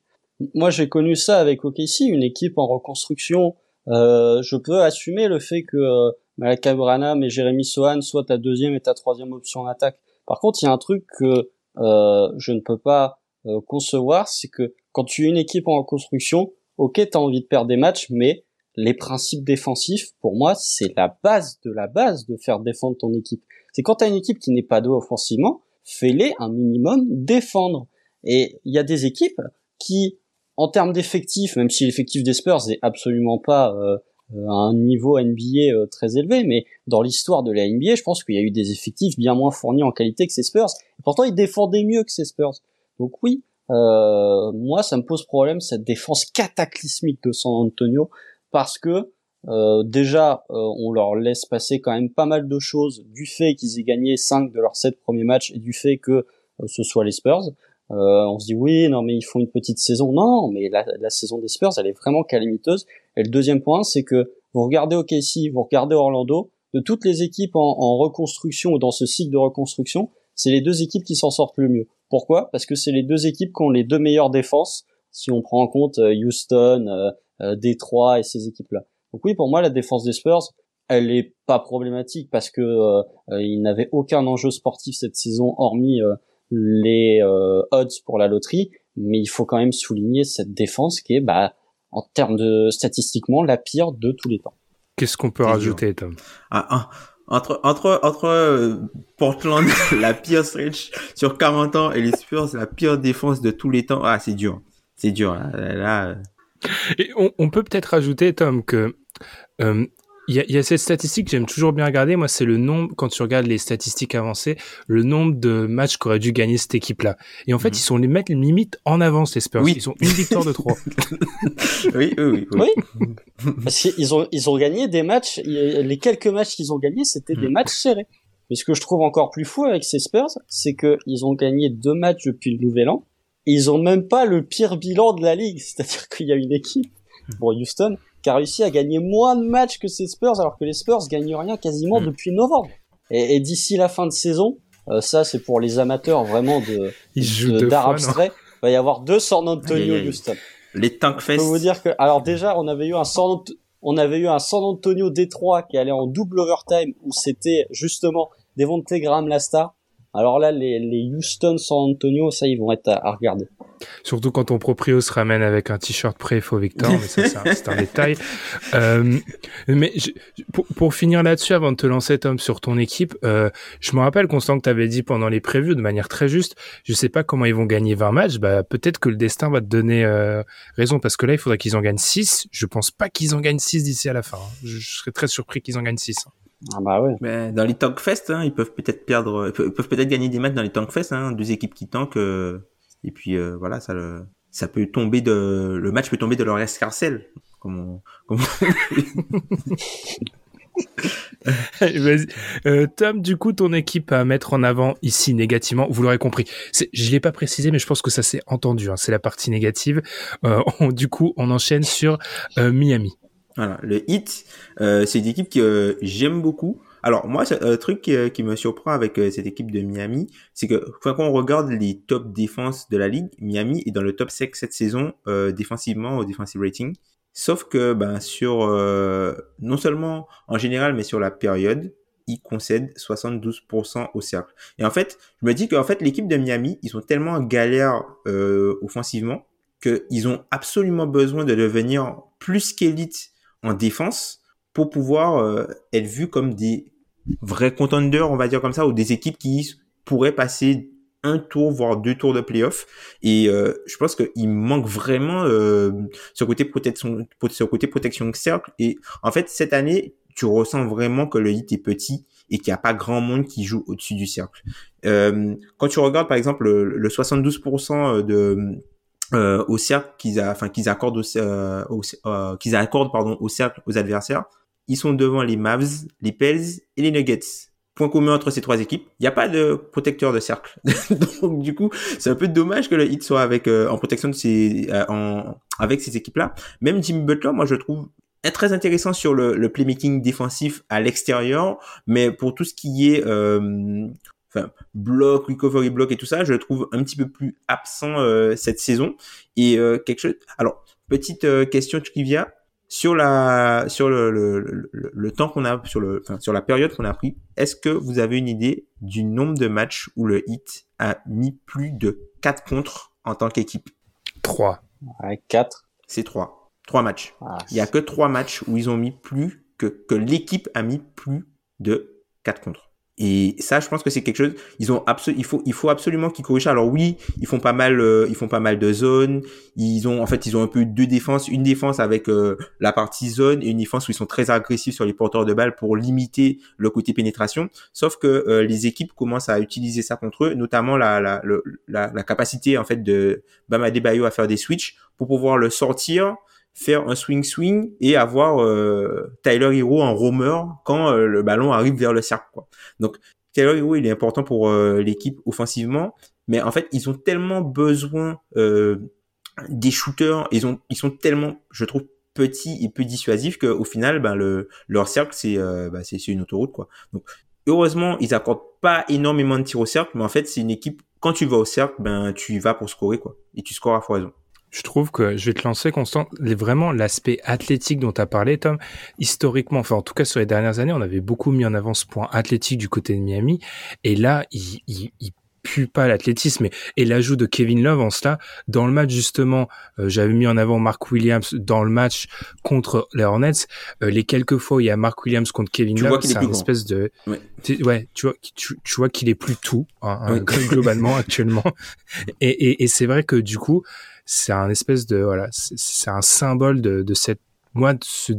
moi j'ai connu ça avec OKC, une équipe en reconstruction. Euh, je peux assumer le fait que euh, Branham et Jérémy Sohan soient ta deuxième et ta troisième option en attaque. Par contre, il y a un truc que euh, je ne peux pas euh, concevoir, c'est que quand tu es une équipe en reconstruction, ok, t'as envie de perdre des matchs, mais les principes défensifs, pour moi, c'est la base de la base de faire défendre ton équipe. C'est quand t'as une équipe qui n'est pas douée offensivement, fais-les un minimum défendre. Et il y a des équipes qui en termes d'effectifs, même si l'effectif des Spurs n'est absolument pas euh, à un niveau NBA euh, très élevé, mais dans l'histoire de la NBA, je pense qu'il y a eu des effectifs bien moins fournis en qualité que ces Spurs. Et pourtant, ils défendaient mieux que ces Spurs. Donc oui, euh, moi, ça me pose problème cette défense cataclysmique de San Antonio parce que euh, déjà, euh, on leur laisse passer quand même pas mal de choses du fait qu'ils aient gagné 5 de leurs 7 premiers matchs et du fait que ce soit les Spurs. Euh, on se dit oui, non mais ils font une petite saison. Non, mais la, la, saison des Spurs, elle est vraiment calamiteuse. Et le deuxième point, c'est que vous regardez OKC, vous regardez Orlando, de toutes les équipes en, en reconstruction ou dans ce cycle de reconstruction, c'est les deux équipes qui s'en sortent le mieux. Pourquoi? Parce que c'est les deux équipes qui ont les deux meilleures défenses, si on prend en compte euh, Houston, euh, euh, Détroit et ces équipes-là. Donc oui, pour moi, la défense des Spurs, elle est pas problématique parce que euh, ils n'avaient aucun enjeu sportif cette saison, hormis les euh, odds pour la loterie, mais il faut quand même souligner cette défense qui est, bah, en termes de statistiquement, la pire de tous les temps. Qu'est-ce qu'on peut rajouter, Tom? Ah, ah, Entre entre entre euh, Portland, la pire stretch sur 40 ans, et les Spurs, la pire défense de tous les temps. Ah, c'est dur, c'est dur. Là, là, euh. Et on, on peut peut-être rajouter, Tom, que euh, il y, a, y a, cette statistique que j'aime toujours bien regarder. Moi, c'est le nombre, quand tu regardes les statistiques avancées, le nombre de matchs qu'aurait dû gagner cette équipe-là. Et en fait, mmh. ils sont les mettre limite en avance, les Spurs. Oui. Ils sont une victoire de trois. oui, oui, oui. Oui. Parce qu'ils ont, ils ont gagné des matchs, les quelques matchs qu'ils ont gagnés, c'était mmh. des matchs serrés. Mais ce que je trouve encore plus fou avec ces Spurs, c'est qu'ils ont gagné deux matchs depuis le Nouvel An. Et ils ont même pas le pire bilan de la ligue. C'est-à-dire qu'il y a une équipe, bon, Houston, qui a réussi à gagner moins de matchs que ses Spurs, alors que les Spurs gagnent rien quasiment mm. depuis novembre. Et, et d'ici la fin de saison, euh, ça c'est pour les amateurs vraiment de d'art abstrait. Il va y avoir deux San Antonio aïe, aïe. Houston. Les Tankfest. Je peux vous dire que, alors déjà, on avait eu un San, on avait eu un San Antonio Détroit qui allait en double overtime où c'était justement Devonte Graham la star. Alors là, les, les Houston San Antonio, ça, ils vont être à, à regarder. Surtout quand ton proprio se ramène avec un t-shirt pré-faux Victor, mais ça, c'est un, c'est un détail. Euh, mais je, pour, pour, finir là-dessus, avant de te lancer, Tom, sur ton équipe, euh, je me rappelle, Constant, que tu avais dit pendant les prévues, de manière très juste, je sais pas comment ils vont gagner 20 matchs, bah, peut-être que le destin va te donner euh, raison, parce que là, il faudrait qu'ils en gagnent 6. Je pense pas qu'ils en gagnent 6 d'ici à la fin. Hein. Je, je, serais très surpris qu'ils en gagnent 6. Hein. Ah bah ouais. Mais dans les Tankfest, hein, ils peuvent peut-être perdre, ils peuvent peut-être gagner des matchs dans les Tankfest, hein, deux équipes qui tankent. Euh et puis euh, voilà, ça le, ça peut tomber de le match peut tomber de leur escarcelle, comme on, comme Vas-y. Euh, Tom, du coup, ton équipe à mettre en avant ici négativement, vous l'aurez compris. Je l'ai pas précisé, mais je pense que ça s'est entendu. Hein, c'est la partie négative. Euh, on, du coup, on enchaîne sur euh, Miami. Voilà, le Heat, euh, c'est une équipe que j'aime beaucoup. Alors moi, un truc qui, me surprend avec cette équipe de Miami, c'est que quand on regarde les top défenses de la ligue, Miami est dans le top 5 cette saison défensivement au defensive rating. Sauf que ben sur non seulement en général, mais sur la période, ils concèdent 72% au cercle. Et en fait, je me dis qu'en fait, l'équipe de Miami, ils sont tellement en galère euh, offensivement qu'ils ont absolument besoin de devenir plus qu'élite en défense pour pouvoir euh, être vus comme des vrais contenders, on va dire comme ça, ou des équipes qui pourraient passer un tour, voire deux tours de playoff. Et euh, je pense qu'il manque vraiment euh, ce côté protection, ce côté protection cercle. Et en fait, cette année, tu ressens vraiment que le hit est petit et qu'il n'y a pas grand monde qui joue au-dessus du cercle. Euh, quand tu regardes par exemple le, 72% de euh, au cercle qu'ils enfin qu'ils accordent au, euh, euh, qu'ils accordent pardon au cercle aux adversaires, ils sont devant les Mavs, les Pels et les Nuggets. Point commun entre ces trois équipes, il n'y a pas de protecteur de cercle. Donc du coup, c'est un peu dommage que le hit soit avec en protection de ces en avec ces équipes-là. Même Jimmy Butler, moi je trouve très intéressant sur le, le playmaking défensif à l'extérieur, mais pour tout ce qui est euh, enfin bloc, recovery block et tout ça, je le trouve un petit peu plus absent euh, cette saison. Et euh, quelque chose. Alors petite euh, question trivia sur la sur le, le, le, temps qu'on a sur le enfin, sur la période qu'on a pris. Est-ce que vous avez une idée du nombre de matchs où le hit a mis plus de 4 contre en tant qu'équipe? 3. Ouais, 4. C'est 3. Trois matchs. Ah, il y a que trois matchs où ils ont mis plus que, que l'équipe a mis plus de quatre contre. Et ça, je pense que c'est quelque chose. Ils ont il faut, il faut absolument qu'ils corrigent. Alors oui, ils font pas mal, euh, ils font pas mal de zones. Ils ont, en fait, ils ont un peu deux défenses. Une défense avec euh, la partie zone et une défense où ils sont très agressifs sur les porteurs de balles pour limiter le côté pénétration. Sauf que euh, les équipes commencent à utiliser ça contre eux, notamment la, la, la, la, capacité en fait de Bama Bayo à faire des switches pour pouvoir le sortir faire un swing swing et avoir euh, Tyler Hero en roamer quand euh, le ballon arrive vers le cercle quoi. Donc Tyler Hero il est important pour euh, l'équipe offensivement mais en fait ils ont tellement besoin des shooters ils ont ils sont tellement je trouve petits et peu dissuasifs qu'au final ben le leur cercle c'est ben, une autoroute quoi. Donc heureusement ils accordent pas énormément de tirs au cercle mais en fait c'est une équipe quand tu vas au cercle ben tu y vas pour scorer quoi et tu scores à foison. Je trouve que je vais te lancer, Constant, vraiment l'aspect athlétique dont tu as parlé, Tom. Historiquement, enfin en tout cas sur les dernières années, on avait beaucoup mis en avant ce point athlétique du côté de Miami. Et là, il, il, il pue pas l'athlétisme. Et, l'ajout de Kevin Love en cela, dans le match justement, euh, j'avais mis en avant Mark Williams dans le match contre les Hornets. Euh, les quelques fois où il y a Mark Williams contre Kevin Love, c'est une espèce de... Ouais. ouais, tu vois, tu, tu vois qu'il est plus tout, hein, hein globalement actuellement. Et, et, et c'est vrai que du coup c'est un espèce de voilà, c'est un symbole de, de cette moi de ce,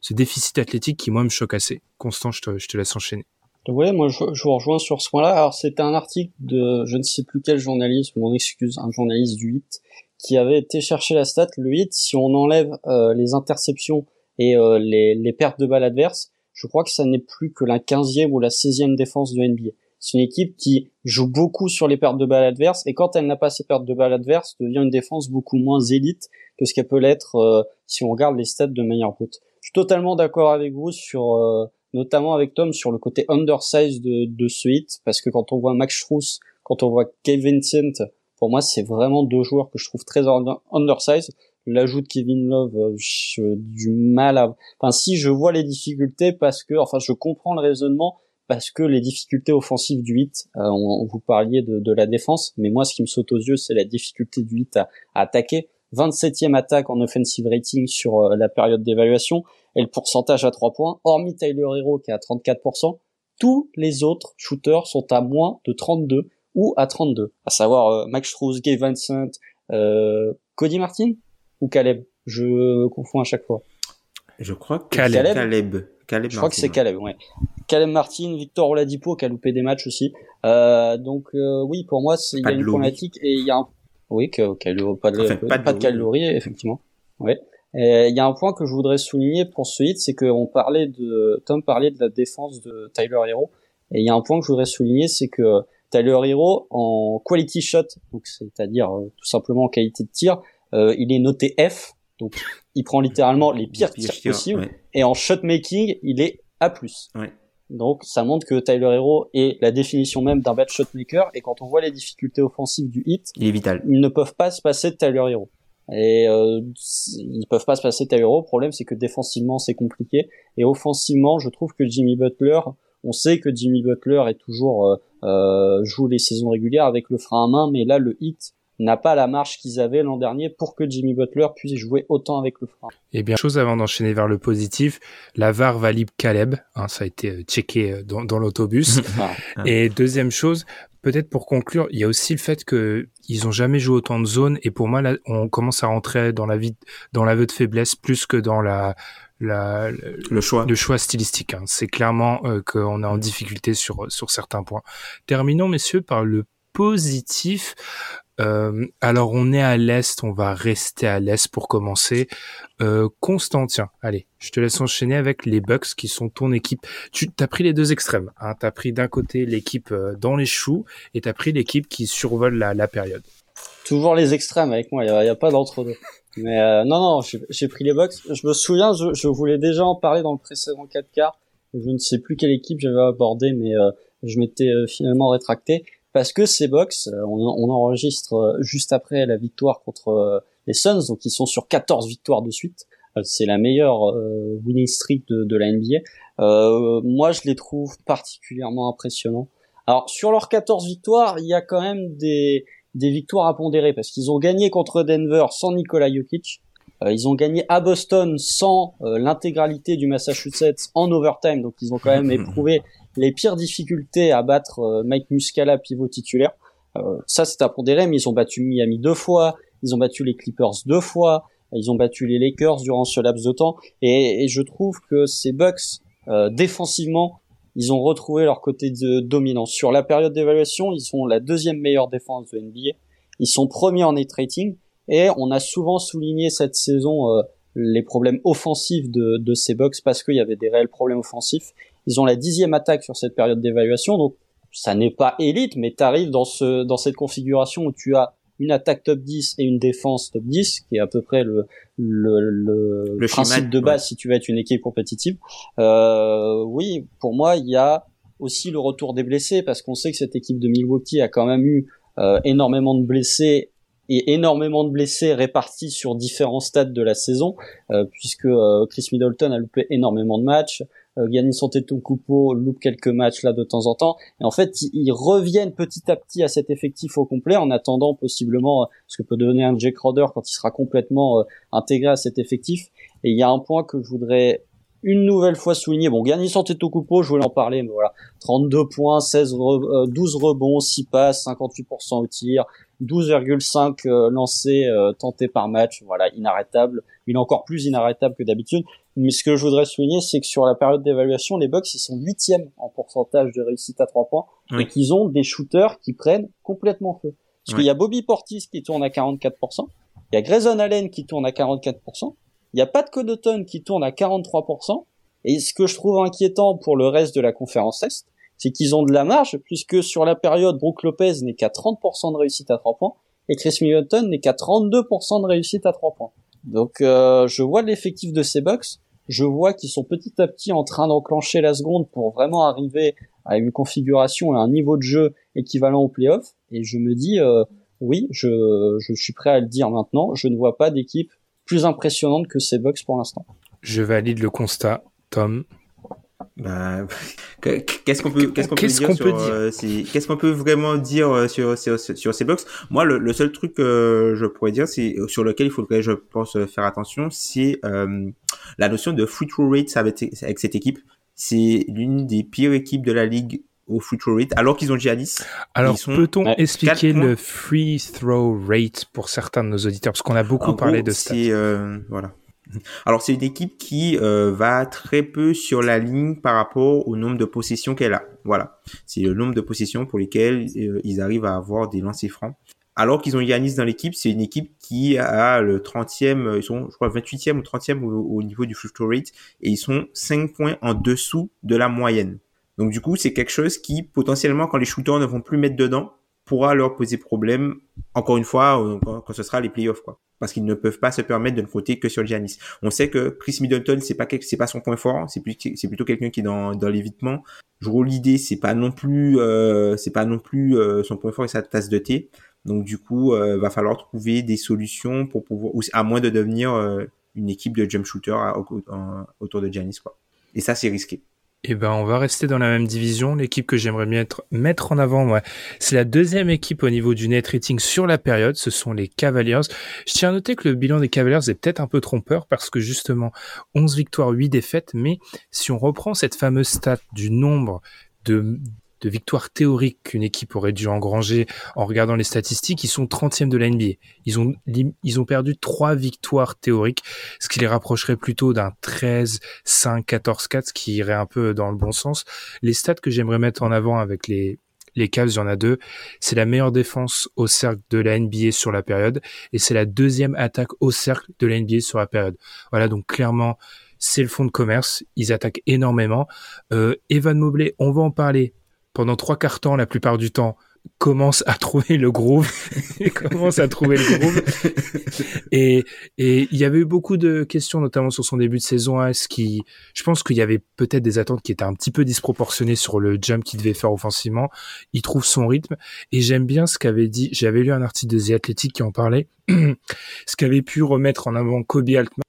ce déficit athlétique qui moi me choque assez. Constant, je te, je te laisse enchaîner. Ouais, moi je, je vous rejoins sur ce point-là. Alors c'était un article de je ne sais plus quel journaliste, mon excuse, un journaliste du 8 qui avait été chercher la stat. Le 8, si on enlève euh, les interceptions et euh, les, les pertes de balles adverses, je crois que ça n'est plus que la 15e ou la 16e défense de NBA. C'est une équipe qui joue beaucoup sur les pertes de balles adverses et quand elle n'a pas ces pertes de balles adverses, devient une défense beaucoup moins élite que ce qu'elle peut l'être euh, si on regarde les stats de manière brute. Je suis totalement d'accord avec vous sur, euh, notamment avec Tom sur le côté undersize de, de ce hit parce que quand on voit Max Strauss, quand on voit Kevin Vincent, pour moi c'est vraiment deux joueurs que je trouve très undersize. L'ajout de Kevin Love, euh, j'ai du mal à. Enfin, si je vois les difficultés parce que, enfin, je comprends le raisonnement, parce que les difficultés offensives du 8, euh, on, vous parliez de, de, la défense, mais moi ce qui me saute aux yeux c'est la difficulté du 8 à, attaquer. 27e attaque en offensive rating sur euh, la période d'évaluation et le pourcentage à 3 points, hormis Tyler Hero qui est à 34%, tous les autres shooters sont à moins de 32 ou à 32, à savoir euh, Max Struz, Gabe Vincent, euh, Cody Martin ou Caleb? Je confonds à chaque fois. Je crois que Caleb. Caleb. Caleb je crois que c'est Caleb, ouais. Caleb Martin, Victor Oladipo qui a loupé des matchs aussi. Euh, donc euh, oui, pour moi, il y a une problématique et il y a un... oui, que, pas de, pas, de, calories effectivement. Ouais. Il y a un point que je voudrais souligner pour ce hit, c'est qu'on parlait de Tom parlait de la défense de Tyler Hero et il y a un point que je voudrais souligner, c'est que Tyler Hero en quality shot, donc c'est-à-dire euh, tout simplement en qualité de tir, euh, il est noté F, donc il prend littéralement les pires tirs possibles, et en shot making, il est A+. Ouais. Donc ça montre que Tyler Hero est la définition même d'un bad shotmaker et quand on voit les difficultés offensives du hit, il est vital. Ils ne peuvent pas se passer de Tyler Hero. Et euh, ils peuvent pas se passer de Tyler Hero. Le problème c'est que défensivement c'est compliqué et offensivement je trouve que Jimmy Butler, on sait que Jimmy Butler est toujours euh, euh joue les saisons régulières avec le frein à main, mais là le hit n'a pas la marche qu'ils avaient l'an dernier pour que Jimmy Butler puisse jouer autant avec le frein. Et bien, chose avant d'enchaîner vers le positif, la VAR valide Caleb, hein, ça a été euh, checké euh, dans, dans l'autobus. Ah. et deuxième chose, peut-être pour conclure, il y a aussi le fait que ils ont jamais joué autant de zones et pour moi là, on commence à rentrer dans la vie, dans l'aveu de faiblesse plus que dans la la, le choix, le choix stylistique. Hein. C'est clairement euh, qu'on est en difficulté sur sur certains points. Terminons, messieurs, par le positif. Euh, alors on est à l'est, on va rester à l'est pour commencer. Euh, Constantin, allez, je te laisse enchaîner avec les Bucks qui sont ton équipe. Tu as pris les deux extrêmes. Hein. Tu as pris d'un côté l'équipe euh, dans les choux et tu as pris l'équipe qui survole la, période. Toujours les extrêmes avec moi, il n'y a, pas d'entre-deux. Mais euh, non, non, j'ai pris les Bucks. Je me souviens, je, voulais déjà en parler dans le précédent 4 quarts. Je ne sais plus quelle équipe j'avais abordé, mais je m'étais finalement rétracté parce que ces box, euh, on, on, enregistre euh, juste après la victoire contre euh, les Suns, donc ils sont sur 14 victoires de suite. C'est la meilleure winning streak de, de la NBA. Euh, moi, je les trouve particulièrement impressionnants. Alors, sur leurs 14 victoires, il y a quand même des, des victoires à pondérer, parce qu'ils ont gagné contre Denver sans Nikola Jokic. ils ont gagné à Boston sans l'intégralité du Massachusetts en overtime, donc ils ont quand même éprouvé les pires difficultés à battre euh, Mike Muscala pivot titulaire. Euh, ça c'est à pondérer, mais ils ont battu Miami deux fois, ils ont battu les Clippers deux fois, ils ont battu les Lakers durant ce laps de temps, et, je trouve que ces Bucks euh, défensivement, ils ont retrouvé leur côté de dominance. Sur la période d'évaluation, ils sont la deuxième meilleure défense de NBA. Ils sont premiers en net rating et on a souvent souligné cette saison les problèmes offensifs de, de ces Bucks parce qu'il y avait des réels problèmes offensifs. Ils ont la dixième attaque sur cette période d'évaluation, donc ça n'est pas élite, mais tu arrives dans, ce, dans cette configuration où tu as une attaque top 10 et une défense top 10, qui est à peu près le, le, le, principe de base si tu veux être une équipe compétitive. Euh, oui, pour moi, il y a aussi le retour des blessés, parce qu'on sait que cette équipe de Milwaukee a quand même eu euh, énormément de blessés et énormément de blessés répartis sur différents stades de la saison, euh, puisque euh, Chris Middleton a loupé énormément de matchs, euh, Giannis Antetokounmpo loupe quelques matchs là de temps en temps. Et en fait, ils reviennent petit à petit à cet effectif au complet en attendant possiblement euh, ce que peut donner un Jake Crowder quand il sera complètement euh, intégré à cet effectif. Et il y a un point que je voudrais une nouvelle fois souligner. Bon, Giannis Antetokounmpo, je voulais en parler, mais voilà, 32 points, 16 12 rebonds, 6 passes, 58% au tir, 12,5 euh, lancés euh, tentés par match, voilà, inarrêtable. Il est encore plus inarrêtable que d'habitude. Mais ce que je voudrais souligner, c'est que sur la période d'évaluation, les Bucks, ils sont huitièmes en pourcentage de réussite à trois points, et qu'ils ont des shooters qui prennent complètement feu. Parce qu'il y a Bobby Portis qui tourne à 44%, il y a Grayson Allen qui tourne à 44%, il y a Pat Connaughton qui tourne à 43%, et ce que je trouve inquiétant pour le reste de la conférence Est, c'est qu'ils ont de la marge, puisque sur la période, Brook Lopez n'est qu'à 30% de réussite à 3 points, et Chris Middleton n'est qu'à 32% de réussite à 3 points. Donc euh, je vois l'effectif de ces Bucks, je vois qu'ils sont petit à petit en train d'enclencher la seconde pour vraiment arriver à une configuration et un niveau de jeu équivalent au playoff, et je me dis, euh, oui, je, je suis prêt à le dire maintenant, je ne vois pas d'équipe plus impressionnante que ces Bucks pour l'instant. Je valide le constat, Tom. Bah, qu'est-ce qu'on peut, qu'est-ce qu'on peut dire sur, euh, qu'est-ce qu'on peut vraiment dire euh, sur, sur, sur ces box? Moi, le, le, seul truc que je pourrais dire, c'est sur lequel il faudrait, je pense, faire attention, c'est euh, la notion de free throw rate avec, avec cette équipe. C'est l'une des pires équipes de la ligue au free throw rate, alors qu'ils ont Giannis. Alors, peut-on expliquer le free throw rate pour certains de nos auditeurs, parce qu'on a beaucoup parlé de ça. Euh, voilà. Alors c'est une équipe qui euh, va très peu sur la ligne par rapport au nombre de possessions qu'elle a. Voilà, c'est le nombre de possessions pour lesquelles euh, ils arrivent à avoir des lancers francs. Alors qu'ils ont Yanis dans l'équipe, c'est une équipe qui a le 30e, ils sont je crois 28e ou 30e au, niveau du free rate et ils sont 5 points en dessous de la moyenne. Donc du coup, c'est quelque chose qui potentiellement quand les shooters ne vont plus mettre dedans pourra leur poser problème encore une fois, quand, ce sera les playoffs, quoi. Parce qu'ils ne peuvent pas se permettre de ne compter que sur Giannis. On sait que Chris Middleton, c'est pas c'est pas son point fort, c'est plutôt quelqu'un qui est dans dans l'évitement. Joue l'idée, c'est pas non plus euh, c'est pas non plus euh, son point fort et sa tasse de thé. Donc du coup, euh, va falloir trouver des solutions pour pouvoir, à moins de devenir euh, une équipe de jump shooter autour de Giannis, quoi. Et ça, c'est risqué. Eh ben, on va rester dans la même division. L'équipe que j'aimerais bien mettre en avant, moi, c'est la deuxième équipe au niveau du net rating sur la période. Ce sont les Cavaliers. Je tiens à noter que le bilan des Cavaliers est peut-être un peu trompeur parce que justement, 11 victoires, 8 défaites. Mais si on reprend cette fameuse stat du nombre de, de victoires théoriques qu'une équipe aurait dû engranger en regardant les statistiques, ils sont 30e de la NBA. Ils ont, ils ont perdu trois victoires théoriques, ce qui les rapprocherait plutôt d'un 13, 5, 14, 4, ce qui irait un peu dans le bon sens. Les stats que j'aimerais mettre en avant avec les, les Cavs, il y en a deux. C'est la meilleure défense au cercle de la NBA sur la période et c'est la deuxième attaque au cercle de la NBA sur la période. Voilà, donc clairement, c'est le fond de commerce. Ils attaquent énormément. Euh, Evan Mobley, on va en parler pendant trois quarts temps, la plupart du temps, commence à trouver le groove. Commence à trouver le groove. Et il y avait eu beaucoup de questions notamment sur son début de saison hein, ce qui je pense qu'il y avait peut-être des attentes qui étaient un petit peu disproportionnées sur le jump qu'il devait faire offensivement. Il trouve son rythme. Et j'aime bien ce qu'avait dit j'avais lu un article de The Athletic qui en parlait. Ce qu'avait pu remettre en avant Kobe Altman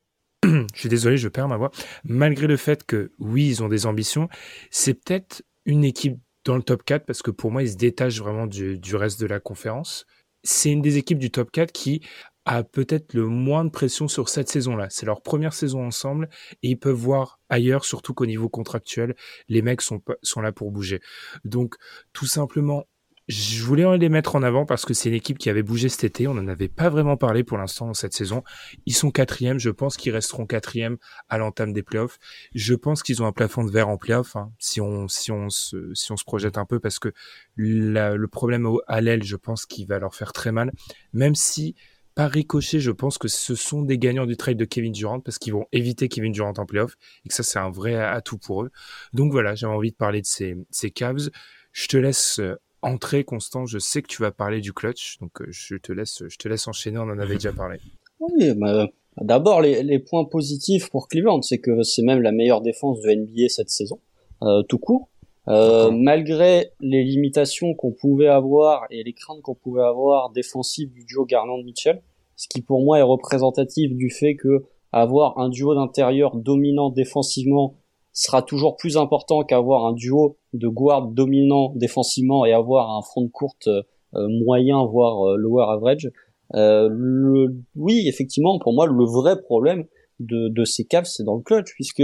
je suis désolé, je perds ma voix. Malgré le fait que oui, ils ont des ambitions, c'est peut-être une équipe dans le top 4 parce que pour moi, ils se détachent vraiment du, reste de la conférence. C'est une des équipes du top 4 qui a peut-être le moins de pression sur cette saison-là. C'est leur première saison ensemble et ils peuvent voir ailleurs, surtout qu'au niveau contractuel, les mecs sont, sont là pour bouger. Donc, tout simplement, je voulais les mettre en avant parce que c'est une équipe qui avait bougé cet été. On n'en avait pas vraiment parlé pour l'instant dans cette saison. Ils sont quatrième. Je pense qu'ils resteront quatrième à l'entame des playoffs. Je pense qu'ils ont un plafond de verre en playoffs. Hein, si on si on se si on se projette un peu parce que le problème à l'aile, je pense qu'il va leur faire très mal. Même si par ricochet, je pense que ce sont des gagnants du trade de Kevin Durant parce qu'ils vont éviter Kevin Durant en playoff et que ça c'est un vrai atout pour eux. Donc voilà, j'avais envie de parler de ces ces Cavs. Je te laisse entrée, Constant, je sais que tu vas parler du clutch, donc euh, je te laisse, je te laisse enchaîner. On en avait déjà parlé. Oui, bah, d'abord les, les, points positifs pour Cleveland, c'est que c'est même la meilleure défense de NBA cette saison, euh, tout court. Euh, malgré les limitations qu'on pouvait avoir et les craintes qu'on pouvait avoir défensives du duo Garland-Mitchell, ce qui pour moi est représentatif du fait que avoir un duo d'intérieur dominant défensivement sera toujours plus important qu'avoir un duo de guard dominant défensivement et avoir un front de courte euh, moyen voire euh, lower average. Euh, le, oui, effectivement, pour moi, le vrai problème de, de ces Cavs, c'est dans le clutch, puisque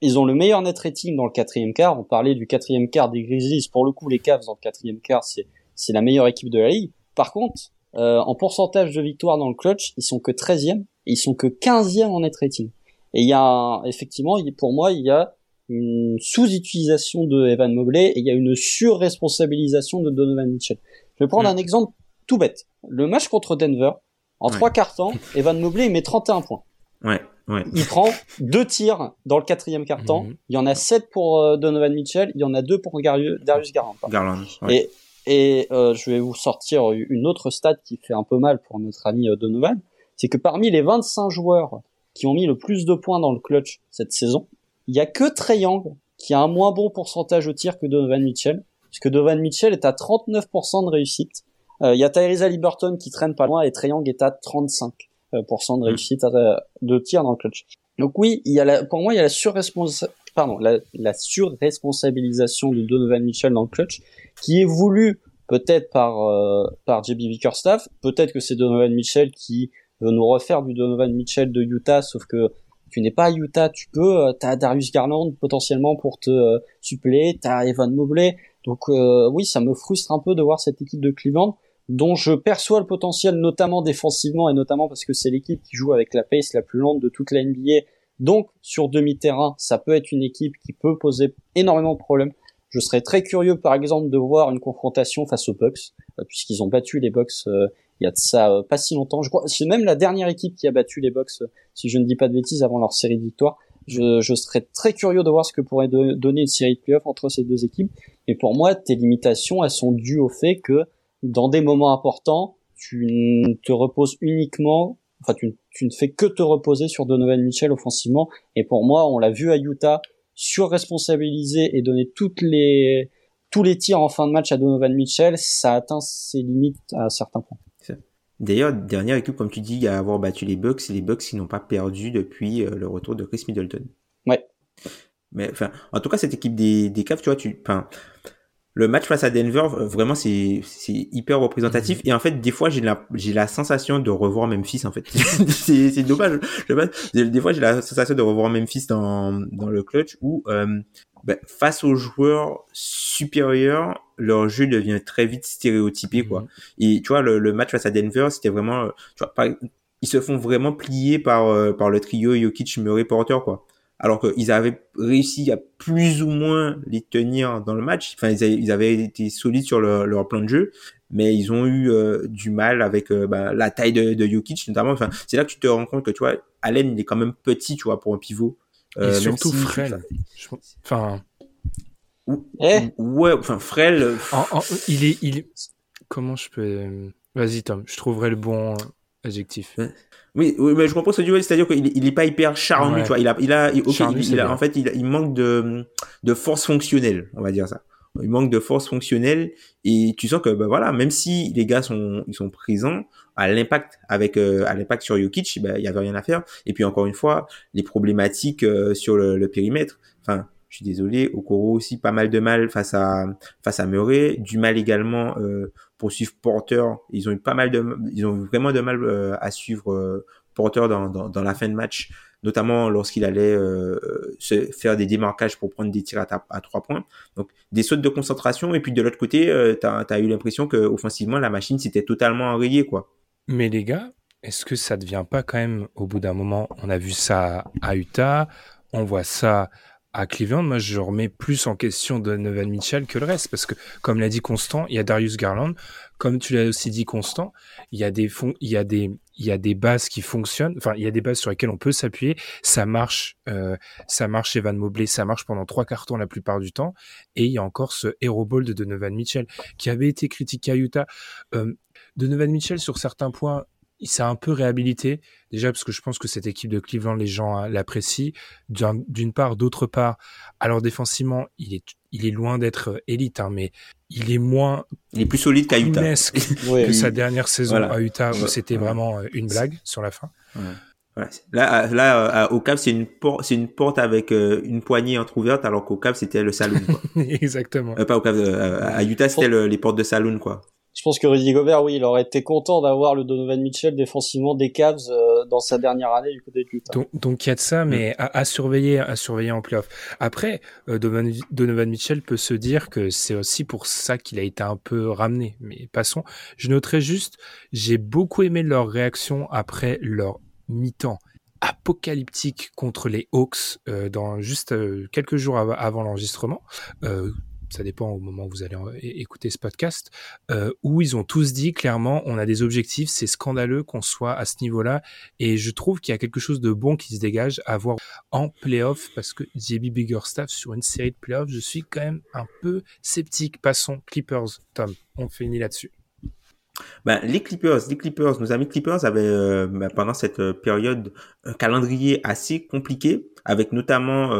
ils ont le meilleur net rating dans le quatrième quart. On parlait du quatrième quart des Grizzlies. Pour le coup, les Cavs dans le quatrième quart, c'est c'est la meilleure équipe de la ligue. Par contre, euh, en pourcentage de victoire dans le clutch, ils sont que 13e et ils sont que 15e en net rating. Et il y a effectivement, pour moi, il y a une sous-utilisation de Evan Mobley et il y a une surresponsabilisation de Donovan Mitchell. Je vais prendre un exemple tout bête. Le match contre Denver, en trois quarts temps, Evan Mobley met 31 points. Ouais, ouais. Il prend deux tirs dans le quatrième quart temps. Mhm. Il y en a sept pour euh, Donovan Mitchell, il y en a deux pour Darius Garland. Garland. Et, et euh, je vais vous sortir une autre stat qui fait un peu mal pour notre ami euh, Donovan, c'est que parmi les 25 joueurs qui ont mis le plus de points dans le clutch cette saison, il y a que Young qui a un moins bon pourcentage au tir que Donovan Mitchell, puisque Donovan Mitchell est à 39% de réussite. Euh, il y a Tyrese Liberton qui traîne pas loin et Young est à 35% de mm. réussite euh, de tir dans le clutch. Donc oui, il y a la, pour moi il y a la surresponsa pardon, la, la surresponsabilisation de Donovan Mitchell dans le clutch qui est voulu peut-être par euh, par JB Bickerstaff, peut-être que c'est Donovan Mitchell qui veut nous refaire du Donovan Mitchell de Utah, sauf que tu n'es pas à Utah, tu peux, euh, t'as Darius Garland potentiellement pour te euh, suppléer, t'as Evan Mobley. Donc euh, oui, ça me frustre un peu de voir cette équipe de Cleveland dont je perçois le potentiel notamment défensivement et notamment parce que c'est l'équipe qui joue avec la pace la plus lente de toute la NBA. Donc sur demi-terrain, ça peut être une équipe qui peut poser énormément de problèmes. Je serais très curieux par exemple de voir une confrontation face aux Bucks puisqu'ils ont battu les Bucks il y a de ça euh, pas si longtemps. Je crois c'est même la dernière équipe qui a battu les Bucks, euh, si je ne dis pas de bêtises, avant leur série de victoires. Je, je serais très curieux de voir ce que pourrait donner une série de playoffs entre ces deux équipes. Et pour moi, tes limitations, elles sont dues au fait que dans des moments importants, tu ne te reposes uniquement, enfin tu, tu ne fais que te reposer sur Donovan Mitchell offensivement. Et pour moi, on l'a vu à Utah, surresponsabiliser et donner toutes les tous les tirs en fin de match à Donovan Mitchell, ça atteint ses limites à certains points. D'ailleurs, dernière équipe, comme tu dis, à avoir battu les Bucks, c'est les Bucks qui n'ont pas perdu depuis euh, le retour de Chris Middleton. Ouais. Mais enfin, en tout cas, cette équipe des, des Cavs, tu vois, tu, enfin, le match face à Denver, vraiment, c'est, c'est hyper représentatif. Mhm. Et en fait, des fois, j'ai la, j'ai la sensation de revoir Memphis, en fait. c'est, c'est dommage. Des fois, j'ai la sensation de revoir Memphis dans, dans le clutch où, euh, ben, face aux joueurs supérieurs, leur jeu devient très vite stéréotypé, quoi. Mhm. Et tu vois, le, le, match face à Denver, c'était vraiment, tu vois, ils se font vraiment plier par, euh, par le trio Jokic, Murray, Porter, quoi alors qu'ils avaient réussi à plus ou moins les tenir dans le match. Enfin, ils avaient, été solides sur leur, plan de jeu, mais ils ont eu euh, du mal avec euh, bah, la taille de, de Jokic notamment. Enfin, c'est là que tu te rends compte que tu vois, Allen il est quand même petit, tu vois, pour un pivot. Euh, Et surtout frêle. Enfin. Eh ouais, enfin frêle. il est, il. Comment je peux. Vas-y Tom, je trouverai le bon adjectif. Oui, oui, mais je comprends ce que tu veux c'est-à-dire qu'il il est pas hyper charnu, tu vois. Il a, il a, il, il, a en fait, il, il manque de, de force fonctionnelle, on va dire ça. Il manque de force fonctionnelle et tu sens que, ben voilà, même si les gars sont, ils sont présents, à l'impact avec, euh, à l'impact sur Jokic, ben, il y avait rien à faire. Et puis encore une fois, les problématiques euh, sur le, le périmètre. Enfin, je suis désolé, Okoro aussi pas mal de mal face à face à Murray, du mal également euh, pour suivre Porter. Ils ont eu pas mal de, ils ont vraiment de mal euh, à suivre euh, Porter dans, dans, la fin de match, notamment lorsqu'il allait euh, se faire des démarquages pour prendre des tirs à, trois points. Donc des sautes de concentration et puis de l'autre côté, tu as, eu l'impression que offensivement la machine s'était totalement enrayée quoi. Mais les gars, est-ce que ça devient pas quand même au bout d'un moment, on a vu ça à Utah, on voit ça à Cleveland, moi, je remets plus en question Donovan Mitchell que le reste, parce que, comme l'a dit Constant, il y a Darius Garland. Comme tu l'as aussi dit, Constant, il y a des fonds, il y a des, il y a des bases qui fonctionnent. Enfin, il y a des bases sur lesquelles on peut s'appuyer. Ça marche, euh, ça marche Evan Mobley, ça marche pendant trois cartons la plupart du temps. Et il y a encore ce hero ball de Donovan Mitchell qui avait été critiqué à Utah. Euh, Donovan Mitchell, sur certains points, il s'est un peu réhabilité. Déjà parce que je pense que cette équipe de Cleveland, les gens hein, l'apprécient. D'une part, d'autre part, alors défensivement, il est, il est loin d'être euh, élite, hein, mais il est moins. Il est plus solide qu'à Utah. que sa dernière saison à Utah où c'était vraiment euh, une blague sur la fin. Là, là, au Cap, c'est une porte, c'est une porte avec euh, une poignée entrouverte, alors qu'au Cap, c'était le saloon. Quoi. Exactement. pas au Cap, à Utah, c'était les portes de saloon, quoi je pense que Rudy Gobert, oui, il aurait été content d'avoir le Donovan Mitchell défensivement des Cavs euh, dans sa dernière année du côté de Utah. Donc, donc il y a de ça, mais mm. à, surveiller, à surveiller en playoff. Après, euh, Donovan, Mitchell peut se dire que c'est aussi pour ça qu'il a été un peu ramené. Mais passons. Je noterai juste, j'ai beaucoup aimé leur réaction après leur mi-temps apocalyptique contre les Hawks euh, dans juste quelques jours avant l'enregistrement ça dépend au moment où vous allez écouter ce podcast, euh, où ils ont tous dit clairement, on a des objectifs, c'est scandaleux qu'on soit à ce niveau-là, et je trouve qu'il y a quelque chose de bon qui se dégage à voir en playoff, parce que JB Biggerstaff sur une série de playoffs, je suis quand même un peu sceptique. Passons, Clippers, Tom, on finit là-dessus. Ben, les Clippers, les Clippers, nos amis Clippers avaient euh, ben, pendant cette euh, période un calendrier assez compliqué, avec notamment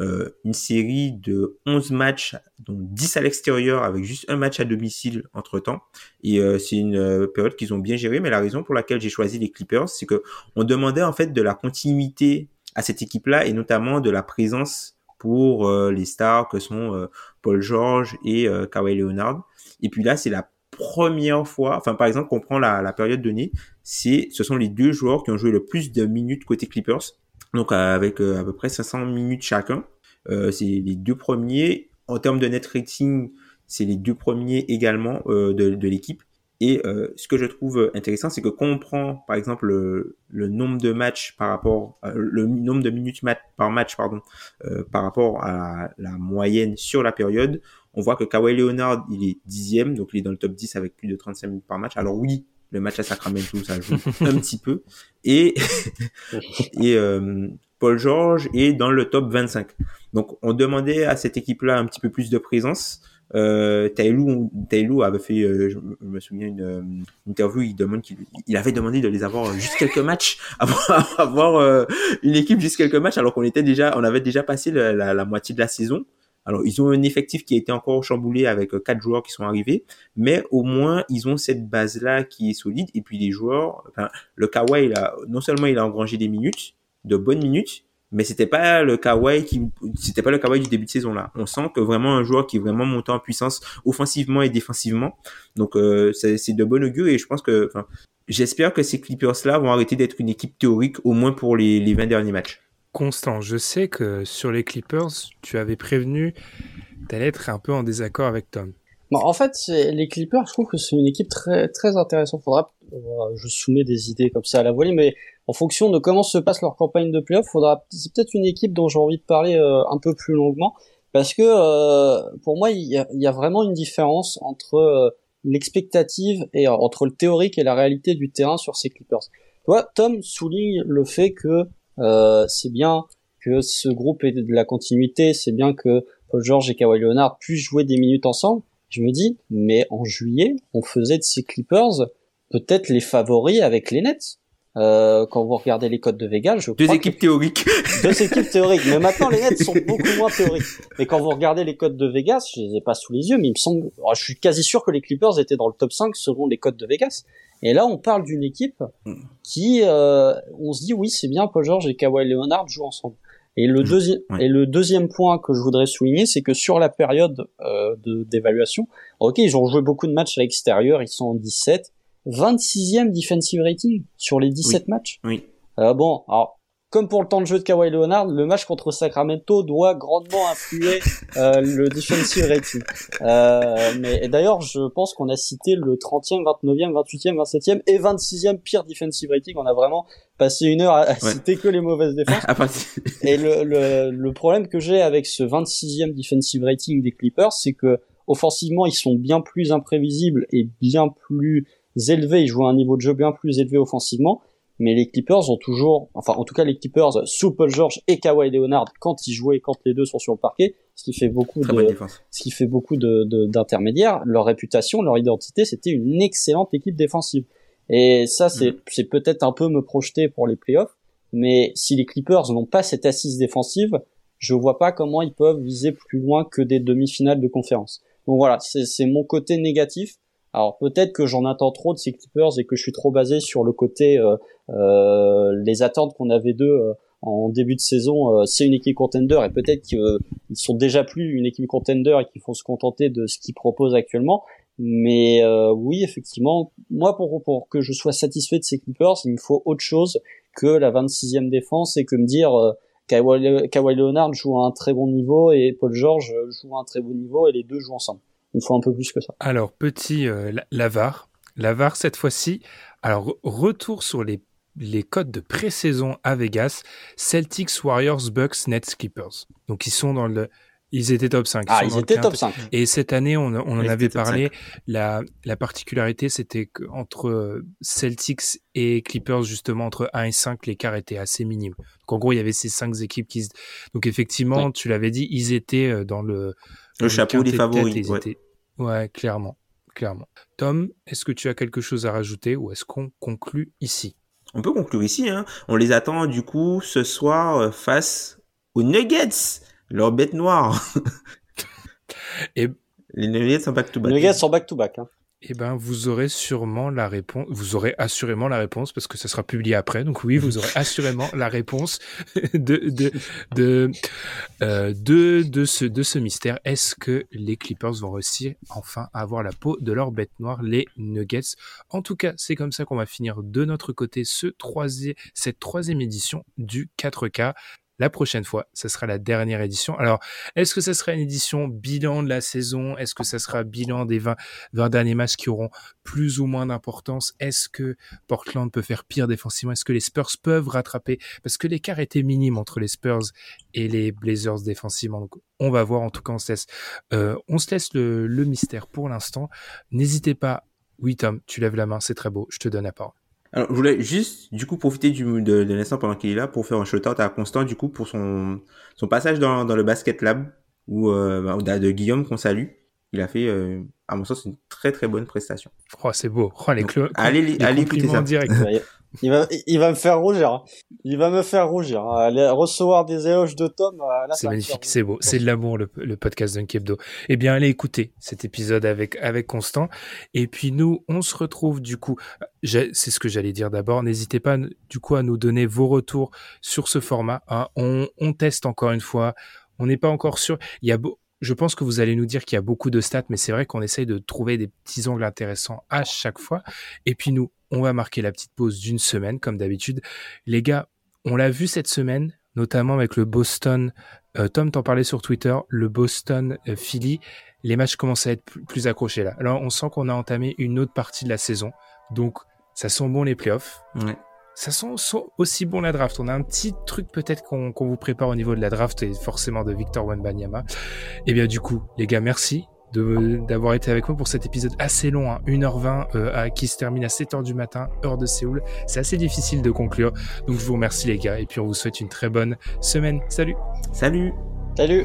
euh, une série de 11 matchs, dont 10 à l'extérieur, avec juste un match à domicile entre-temps. Et euh, c'est une euh, période qu'ils ont bien gérée, mais la raison pour laquelle j'ai choisi les Clippers, c'est que on demandait en fait de la continuité à cette équipe-là, et notamment de la présence pour les stars que sont Paul George et Kawhi Leonard. Et puis là, c'est la première fois, enfin par exemple, qu'on prend la, la période donnée, c'est ce sont les deux joueurs qui ont joué le plus de minutes côté Clippers donc avec euh, à peu près 500 minutes chacun. Euh, c'est les deux premiers. En termes de net rating, c'est les deux premiers également euh, de, l'équipe. Et ce que je trouve intéressant, c'est que quand on prend, par exemple, le, nombre de matchs par rapport, euh, le nombre de minutes mat par match, pardon, par rapport à la moyenne sur la période, on voit que Kawhi Leonard, il est dixième, donc il est dans le top 10 avec plus de 35 minutes par match. Alors oui, le match à Sacramento, ça joue un petit peu. Et, et euh, Paul George est dans le top 25. Donc on demandait à cette équipe-là un petit peu plus de présence. euh, Taylou, avait fait, euh, je, me souviens une, interview, il demande qu'il il avait demandé de les avoir juste quelques matchs, avoir, avoir une équipe juste quelques matchs, alors qu'on était déjà, on avait déjà passé la, la, moitié de la saison. Alors, ils ont un effectif qui a été encore chamboulé avec quatre joueurs qui sont arrivés, mais au moins, ils ont cette base-là qui est solide. Et puis, les joueurs, le Kawhi, non seulement il a engrangé des minutes, de bonnes minutes, mais c'était pas le Kawhi qui c'était pas le Kawhi du début de saison là. On sent que vraiment un joueur qui est vraiment monté en puissance offensivement et défensivement. Donc euh, c'est de bon augure et je pense que j'espère que ces Clippers là vont arrêter d'être une équipe théorique au moins pour les, les 20 derniers matchs. Constant, je sais que sur les Clippers, tu avais prévenu d'aller être un peu en désaccord avec Tom. En fait, les Clippers, je trouve que c'est une équipe très très intéressante. Faudra, je soumets des idées comme ça à la volée, mais en fonction de comment se passe leur campagne de playoff, faudra c'est peut-être une équipe dont j'ai envie de parler euh, un peu plus longuement parce que euh, pour moi il y a, y a, vraiment une différence entre euh, l'expectative et entre le théorique et la réalité du terrain sur ces Clippers. Toi, Tom souligne le fait que c'est bien que ce groupe ait de la continuité, c'est bien que Paul George et Kawhi Leonard puissent jouer des minutes ensemble. Je me dis, mais en juillet, on faisait de ces Clippers peut-être les favoris avec les Nets. Euh, quand vous regardez les codes de Vegas, je deux équipes théoriques. Deux équipes théoriques. Mais maintenant, les Nets sont beaucoup moins théoriques. Mais quand vous regardez les codes de Vegas, je les ai pas sous les yeux, mais il me semble, je suis quasi sûr que les Clippers étaient dans le top 5 selon les codes de Vegas. Et là, on parle d'une équipe qui, euh, on se dit, oui, c'est bien, Paul George et Kawhi Leonard jouent ensemble. Et le, deuxième et le deuxième point que je voudrais souligner, c'est que sur la période euh, d'évaluation, ok, ils ont joué beaucoup de matchs à l'extérieur, ils sont en 17, 26e defensive rating sur les 17 matchs. Oui. Euh, bon, alors comme pour le temps de jeu de Kawhi Leonard, le match contre Sacramento doit grandement influer euh, le defensive rating. Euh, mais d'ailleurs, je pense qu'on a cité le 30e, 29e, 28e, 27e et 26e pire defensive rating. On a vraiment passé une heure à, citer que les mauvaises défenses. et le, le, le problème que j'ai avec ce 26e defensive rating des Clippers, c'est que offensivement, ils sont bien plus imprévisibles et bien plus élevés, ils jouent à un niveau de jeu bien plus élevé offensivement, mais les Clippers ont toujours, enfin en tout cas les Clippers sous Paul George et Kawhi Leonard quand ils jouaient, quand les deux sont sur le parquet, ce qui fait beaucoup de, ce qui fait beaucoup de d'intermédiaires, leur réputation, leur identité, c'était une excellente équipe défensive. Et ça, c'est mm. c'est peut-être un peu me projeter pour les playoffs, mais si les Clippers n'ont pas cette assise défensive, je vois pas comment ils peuvent viser plus loin que des demi-finales de conférence. Donc voilà, c'est mon côté négatif. Alors peut-être que j'en attends trop de ces Clippers et que je suis trop basé sur le côté euh, euh les attentes qu'on avait d'eux euh, en début de saison. Euh, c'est une équipe contender et peut-être qu'ils sont déjà plus une équipe contender et qu'il faut se contenter de ce qu'ils proposent actuellement. Mais oui, effectivement, moi pour, pour que je sois satisfait de ces Clippers, il me faut autre chose que la 26e défense et que me dire Kawhi, Kawhi Leonard joue à un très bon niveau et Paul George joue à un très bon niveau et les deux jouent ensemble il faut un peu plus que ça. Alors, petit euh, Lavar. Lavar, cette fois-ci. Alors, retour sur les, les codes de pré-saison à Vegas. Celtics, Warriors, Bucks, Nets, Clippers. Donc, ils sont dans le... Ils étaient top 5. ah, ils étaient top 5. Et cette année, on, on en avait parlé. La, la particularité, c'était qu'entre euh, Celtics et Clippers, justement, entre 1 et 5, l'écart était assez minime. Donc, en gros, il y avait ces cinq équipes qui... Donc, effectivement, tu l'avais dit, ils étaient euh, dans le... Le chapeau des favoris. Ouais, clairement, clairement. Tom, est-ce que tu as quelque chose à rajouter ou est-ce qu'on conclut ici? On peut conclure ici. Hein. On les attend du coup ce soir euh, face aux Nuggets, leur bête noire. Et les Nuggets sont back-to-back. Les Nuggets sont back-to-back. Hein eh ben, vous aurez sûrement la réponse. Vous aurez assurément la réponse parce que ça sera publié après. Donc oui, vous aurez assurément la réponse de de de euh, de, de ce de ce mystère. Est-ce que les Clippers vont réussir enfin à avoir la peau de leur bête noire, les Nuggets? En tout cas, c'est comme ça qu'on va finir de notre côté ce troisième cette troisième édition du 4K. La prochaine fois, ce sera la dernière édition. Alors, est-ce que ce sera une édition bilan de la saison? Est-ce que ça sera bilan des 20, 20 derniers matchs qui auront plus ou moins d'importance? Est-ce que Portland peut faire pire défensivement? Est-ce que les Spurs peuvent rattraper? Parce que l'écart était minime entre les Spurs et les Blazers défensivement. Donc, on va voir. En tout cas, on se laisse, euh, on se laisse le, le mystère pour l'instant. N'hésitez pas. Oui, Tom, tu lèves la main, c'est très beau. Je te donne la parole. Alors, je voulais juste, du coup, profiter du, de, de l'instant pendant qu'il est là pour faire un shout-out à Constant, du coup, pour son, son passage dans, dans le Basket Lab, ou euh, bah, de Guillaume qu'on salue. il a fait, à mon sens, une très très bonne prestation. Oh, c'est beau. Oh, les Donc, allez, allez écouter ça. direct. Il va, il va me faire rougir. Il va me faire rougir. Aller recevoir des éloges de Tom. C'est magnifique, c'est beau. C'est de l'amour, le, le podcast d'Unkebdo. Eh bien, allez écouter cet épisode avec, avec Constant. Et puis, nous, on se retrouve, du coup, c'est ce que j'allais dire d'abord. N'hésitez pas, du coup, à nous donner vos retours sur ce format. Hein. On, on teste encore une fois. On n'est pas encore sûr. Il y a beau, je pense que vous allez nous dire qu'il y a beaucoup de stats, mais c'est vrai qu'on essaye de trouver des petits angles intéressants à chaque fois. Et puis nous, on va marquer la petite pause d'une semaine, comme d'habitude. Les gars, on l'a vu cette semaine, notamment avec le Boston. Euh, Tom t'en parlait sur Twitter, le Boston euh, Philly. Les matchs commencent à être plus accrochés là. Alors on sent qu'on a entamé une autre partie de la saison, donc ça sent bon les playoffs. Ouais ça sent aussi bon la draft. On a un petit truc peut-être qu'on vous prépare au niveau de la draft et forcément de Victor Wenbanyama. Et eh bien du coup, les gars, merci d'avoir été avec moi pour cet épisode assez long, hein, 1h20, euh, qui se termine à 7h du matin, heure de Séoul. C'est assez difficile de conclure. Donc je vous remercie les gars et puis on vous souhaite une très bonne semaine. Salut Salut Salut